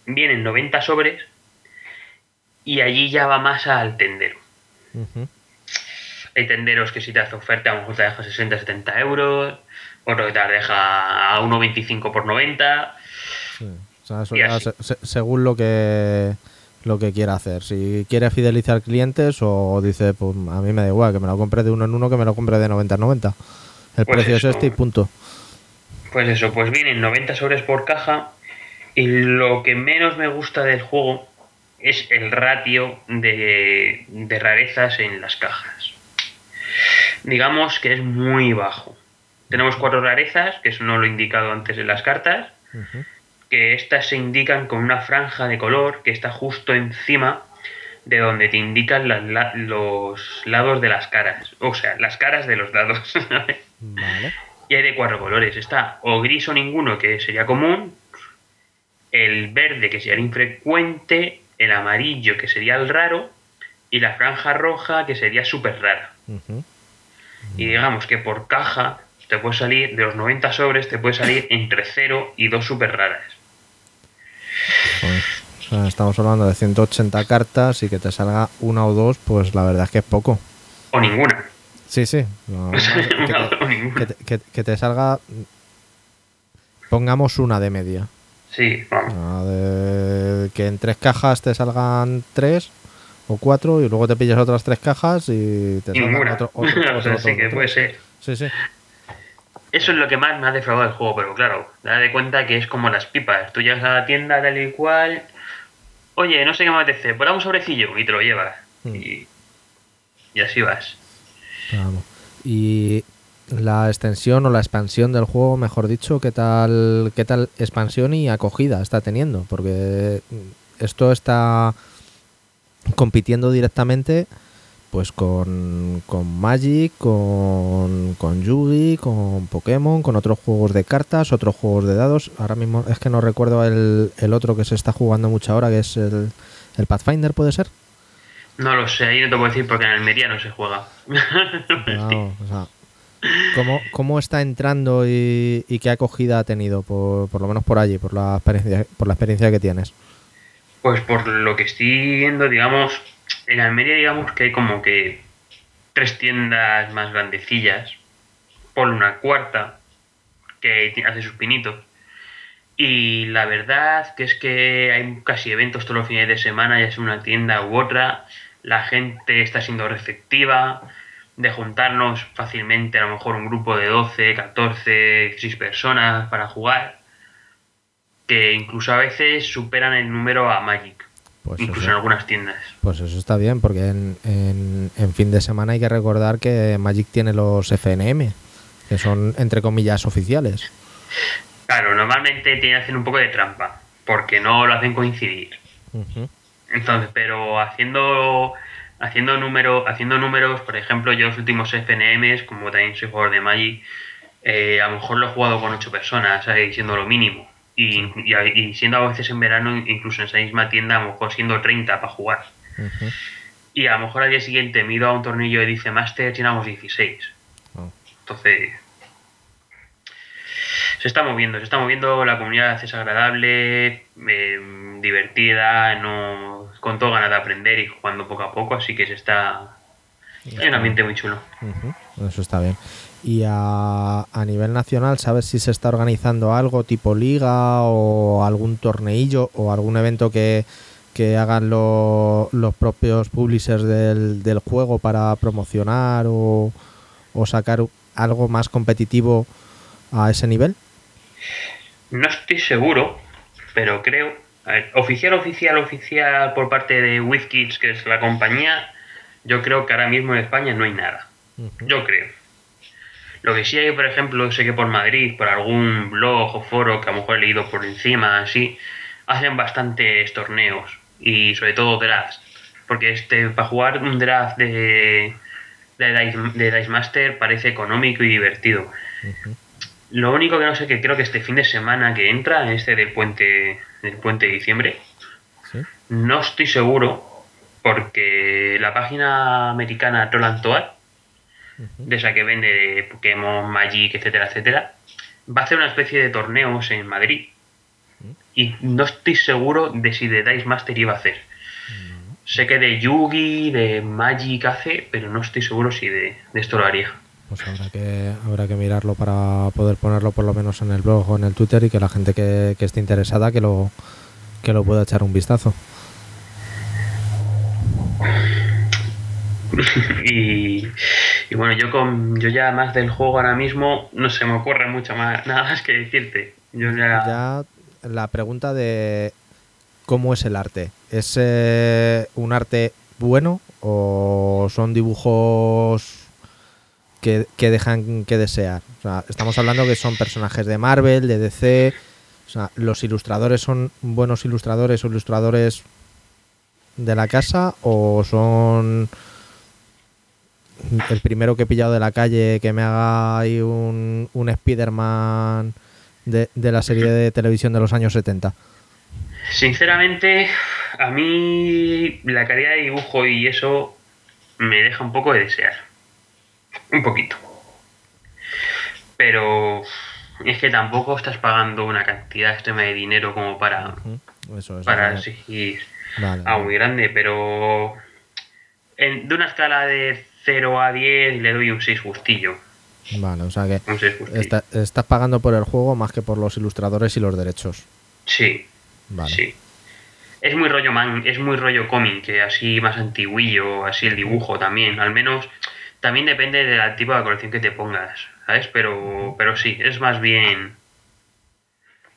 vienen 90 sobres y allí ya va más al tendero. Hay tenderos que si te hace oferta a lo mejor te deja 60, 70 euros, otro que te deja a 1,25 por 90. Sí. O sea, eso ya así. se- se- según lo que lo que quiera hacer. Si quiere fidelizar clientes o dice, pues a mí me da igual, que me lo compre de uno en uno, que me lo compre de 90 en 90. El Pues precio eso. es este y punto. Pues eso, pues vienen 90 sobres por caja y lo que menos me gusta del juego es el ratio de, de rarezas en las cajas. Digamos que es muy bajo. Tenemos cuatro rarezas, que eso no lo he indicado antes en las cartas, Ujú. Que estas se indican con una franja de color que está justo encima de donde te indican la- los lados de las caras. O sea, las caras de los dados. Vale. y hay de cuatro colores. Está o gris o ninguno, que sería común, el verde, que sería el infrecuente, el amarillo, que sería el raro, y la franja roja, que sería súper rara. Y digamos que por caja te puede salir, de los 90 sobres, te puede salir entre 0 y 2 súper raras. O sea, estamos hablando de 180 cartas y que te salga una o dos, pues la verdad es que es poco. O ninguna. Sí, sí. No, que, te, que te- que- que te salga. Pongamos una de media. Sí, vamos. De- que en tres cajas te salgan tres o cuatro y luego te pillas otras tres cajas y te salgan otro, otro, o sea, otro- sí que puede ser. Sí, sí. Eso es lo que más me ha defraudado el juego, pero claro, date de cuenta que es como las pipas. Tú llegas a la tienda tal y cual. Oye, no sé qué me apetece, pues dame un sobrecillo y te lo llevas. Hmm. Y, y así vas. Vamos. Y la extensión o la expansión del juego, mejor dicho, ¿qué tal, qué tal expansión y acogida está teniendo? Porque esto está compitiendo directamente pues con, con Magic, con, con Yugi, con Pokémon, con otros juegos de cartas, otros juegos de dados. Ahora mismo es que no recuerdo el, el otro que se está jugando mucho ahora, que es el, el Pathfinder, ¿puede ser? No lo sé, ahí no te puedo decir porque en Almería no se juega. Claro, o sea, ¿cómo, cómo está entrando y, y qué acogida ha tenido, por, por lo menos por allí, por la experiencia, por la experiencia que tienes? Pues por lo que estoy viendo, digamos, en Almería digamos que hay como que tres tiendas más grandecillas, por una cuarta, que hace sus pinitos. Y la verdad que es que hay casi eventos todos los fines de semana, ya sea una tienda u otra. La gente está siendo receptiva de juntarnos fácilmente, a lo mejor un grupo de 12, 14, 16 personas para jugar que incluso a veces superan el número a Magic, Pues incluso en algunas tiendas. pues eso está bien, porque en, en- en fin de semana hay que recordar que Magic tiene los FNM, que son entre comillas oficiales. Claro, normalmente tienen que hacer un poco de trampa, porque no lo hacen coincidir. Entonces, pero haciendo haciendo número, haciendo números, por ejemplo, yo los últimos FNMs, como también soy jugador de Magic, eh, a lo mejor lo he jugado con 8 personas, ¿sabes? siendo lo mínimo. Y, y, y siendo a veces en verano, incluso en esa misma tienda, a lo mejor siendo 30 para jugar. Y a lo mejor al día siguiente me he ido a un tornillo de Dice Master y éramos 16. Oh. Entonces, se está moviendo, se está moviendo, la comunidad es agradable, eh, divertida, no con todo ganas de aprender y jugando poco a poco, así que se está... Hay un ambiente muy chulo. Eso está bien. Y a, a nivel nacional, ¿sabes si se está organizando algo tipo liga o algún torneillo o algún evento que, que hagan lo- los propios publishers del, del juego para promocionar o, o sacar algo más competitivo a ese nivel? No estoy seguro, pero creo... a ver, oficial, oficial, oficial por parte de WizKids, que es la compañía, yo creo que ahora mismo en España no hay nada. Yo creo. Lo que sí hay, por ejemplo, sé que por Madrid, por algún blog o foro que a lo mejor he leído por encima, así, hacen bastantes torneos y sobre todo drafts. Porque este, para jugar un draft de, de, Dice, de Dice Master parece económico y divertido. Lo único que no sé, que creo que este fin de semana que entra, este del puente, del puente de diciembre, ¿Sí? no estoy seguro, porque la página americana Troll and Toad, de esa que vende de Pokémon, Magic, etcétera, etcétera, va a hacer una especie de torneos en Madrid. Y no estoy seguro de si de Dice Master iba a hacer. Sé que de Yugi, de Magic hace, pero no estoy seguro si de, de esto lo haría. Pues habrá que, habrá que mirarlo para poder ponerlo por lo menos en el blog o en el Twitter y que la gente que, que esté interesada que lo, que lo pueda echar un vistazo. y, y bueno, yo con yo ya más del juego ahora mismo no se me ocurre mucho más, nada más que decirte. Yo ya, la pregunta de cómo es el arte. ¿Es eh, un arte bueno o son dibujos que, que dejan que desear? O sea, estamos hablando que son personajes de Marvel, de DC. O sea, ¿los ilustradores son buenos ilustradores o ilustradores de la casa o son el primero que he pillado de la calle que me haga ahí un, un Spider-Man de, de la serie de televisión de los años 70? sinceramente, a mí la calidad de dibujo y eso me deja un poco de desear. Un poquito. Pero es que tampoco estás pagando una cantidad extrema de dinero como para, Eso es. para exigir Vale, algo muy grande, pero en- de una escala de 0 a 10 le doy un 6 justillo. Vale, o sea que Un 6 justillo. está- estás pagando por el juego más que por los ilustradores y los derechos. Sí, Vale. sí. Es muy rollo man, es muy rollo cómic, que así más antiguillo, así el dibujo también. Al menos también depende del tipo de colección que te pongas, ¿sabes? Pero, pero sí, es más bien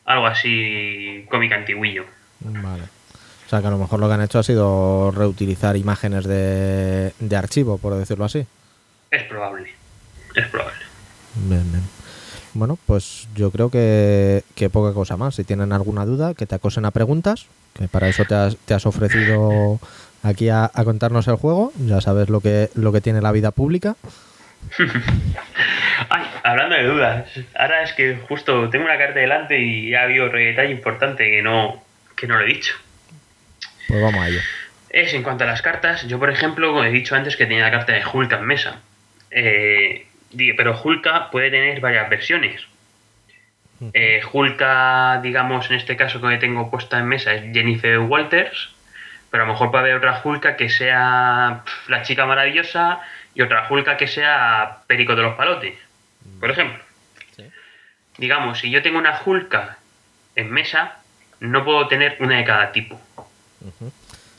algo así cómic antiguillo. Vale. O sea que a lo mejor lo que han hecho ha sido reutilizar imágenes de, de archivo, por decirlo así. Es probable, es probable. Bien, bien. Bueno, pues yo creo que, que poca cosa más. Si tienen alguna duda, que te acosen a preguntas, que para eso te has, te has ofrecido aquí a, a contarnos el juego. Ya sabes lo que, lo que tiene la vida pública. Ay, hablando de dudas, ahora es que justo tengo una carta delante y ha habido detalle importante que no, que no lo he dicho. Pues vamos a ello. Es en cuanto a las cartas, yo por ejemplo, como he dicho antes que tenía la carta de Hulk en mesa. Eh, pero Hulka puede tener varias versiones. Eh, Hulka, digamos, en este caso que tengo puesta en mesa es Jennifer Walters, pero a lo mejor puede haber otra Hulka que sea la chica maravillosa y otra Hulka que sea Perico de los Palotes, por ejemplo. Digamos, si yo tengo una Hulka en mesa, no puedo tener una de cada tipo.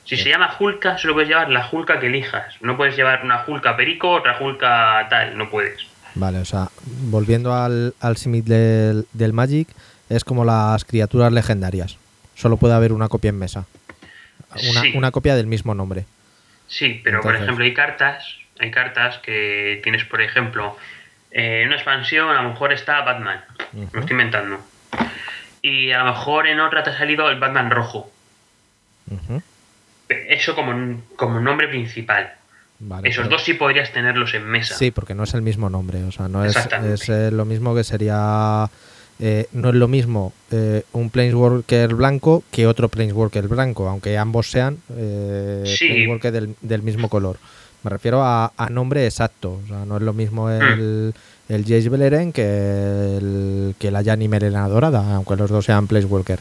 Si se llama Hulka, solo puedes llevar la Hulka que elijas. No puedes llevar una Hulka perico, otra Hulka tal, no puedes. Vale, o sea, volviendo al, al del, del Magic, es como las criaturas legendarias. Solo puede haber una copia en mesa. Una, Sí. una copia del mismo nombre. Sí, pero por ejemplo hay cartas, hay cartas que tienes, por ejemplo, eh, en una expansión a lo mejor está Batman, Ujú. lo estoy inventando. Y a lo mejor en otra te ha salido el Batman rojo. Eso como, como nombre principal. Vale, Esos pero- dos sí podrías tenerlos en mesa. Sí, porque no es el mismo nombre. O sea, no es, eh, lo mismo que sería. eh, no es lo mismo eh, un Planeswalker blanco que otro Planeswalker blanco, aunque ambos sean Sí. Planeswalker del, del mismo color. Me refiero a, a nombre exacto. O sea, no es lo mismo el, el Jace Beleren que el, que la Yanni Melena Dorada, aunque los dos sean Planeswalker.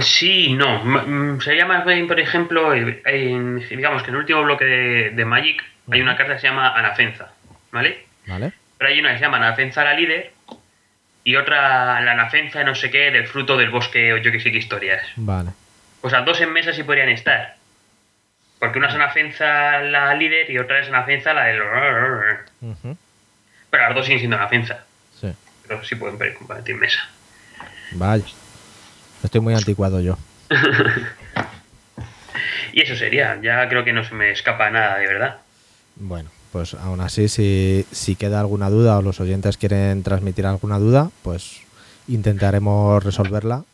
Sí, no. Mm, Sería más bien, por ejemplo, en- digamos que en el último bloque de, de Magic hay una carta que se llama Anafenza, ¿vale? ¿Vale? Pero hay una que se llama Anafenza la líder y otra la Anafenza no sé qué del fruto del bosque o yo que sé qué historias. Vale. Pues las dos en mesa sí podrían estar. Porque una es Anafenza la líder y otra es Anafenza la del... Ujú. Pero las dos siguen siendo Anafenza. Sí. Pero sí pueden compartir mesa. Vaya. Estoy muy anticuado yo. Y eso sería. Ya creo que no se me escapa nada, de verdad. Bueno, pues aún así, si, si queda alguna duda o los oyentes quieren transmitir alguna duda, pues intentaremos resolverla.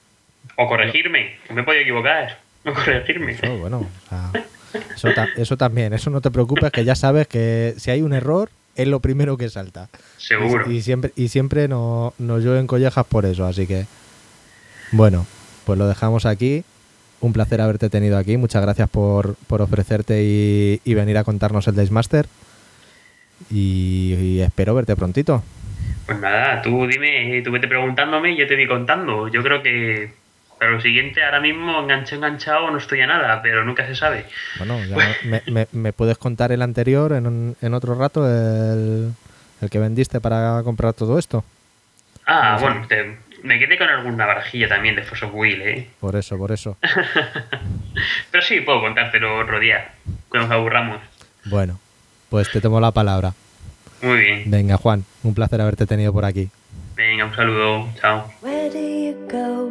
O corregirme, que me he podido equivocar. O corregirme. Eso, bueno, o sea, Eso, ta- eso también, eso no te preocupes, que ya sabes que si hay un error, es lo primero que salta. Seguro. Y, y siempre, y siempre no- nos llueven collejas por eso, así que. Bueno, pues lo dejamos aquí. Un placer haberte tenido aquí. Muchas gracias por, por ofrecerte y, y venir a contarnos el Days Master. Y, y espero verte prontito. Pues nada, tú dime, tú vete preguntándome y yo te voy contando. Yo creo que para lo siguiente, ahora mismo enganchado, enganchado, no estoy a nada, pero nunca se sabe. Bueno, ya me, me- me puedes contar el anterior en, un- en otro rato, el, el que vendiste para comprar todo esto. Ah, bueno, te- me quedé con alguna barajilla también de Force of Will, ¿eh? Por eso, por eso. Pero sí, puedo contártelo otro día, cuando nos aburramos. Bueno, pues te tomo la palabra. Muy bien. Venga, Juan, un placer haberte tenido por aquí. Venga, un saludo. Chao. Where do you go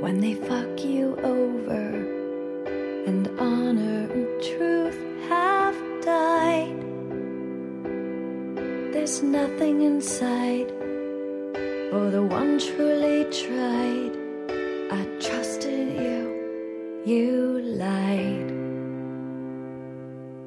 when they fuck you over and honor and truth have died? There's nothing inside for the one truly tried. I trusted you, you lied.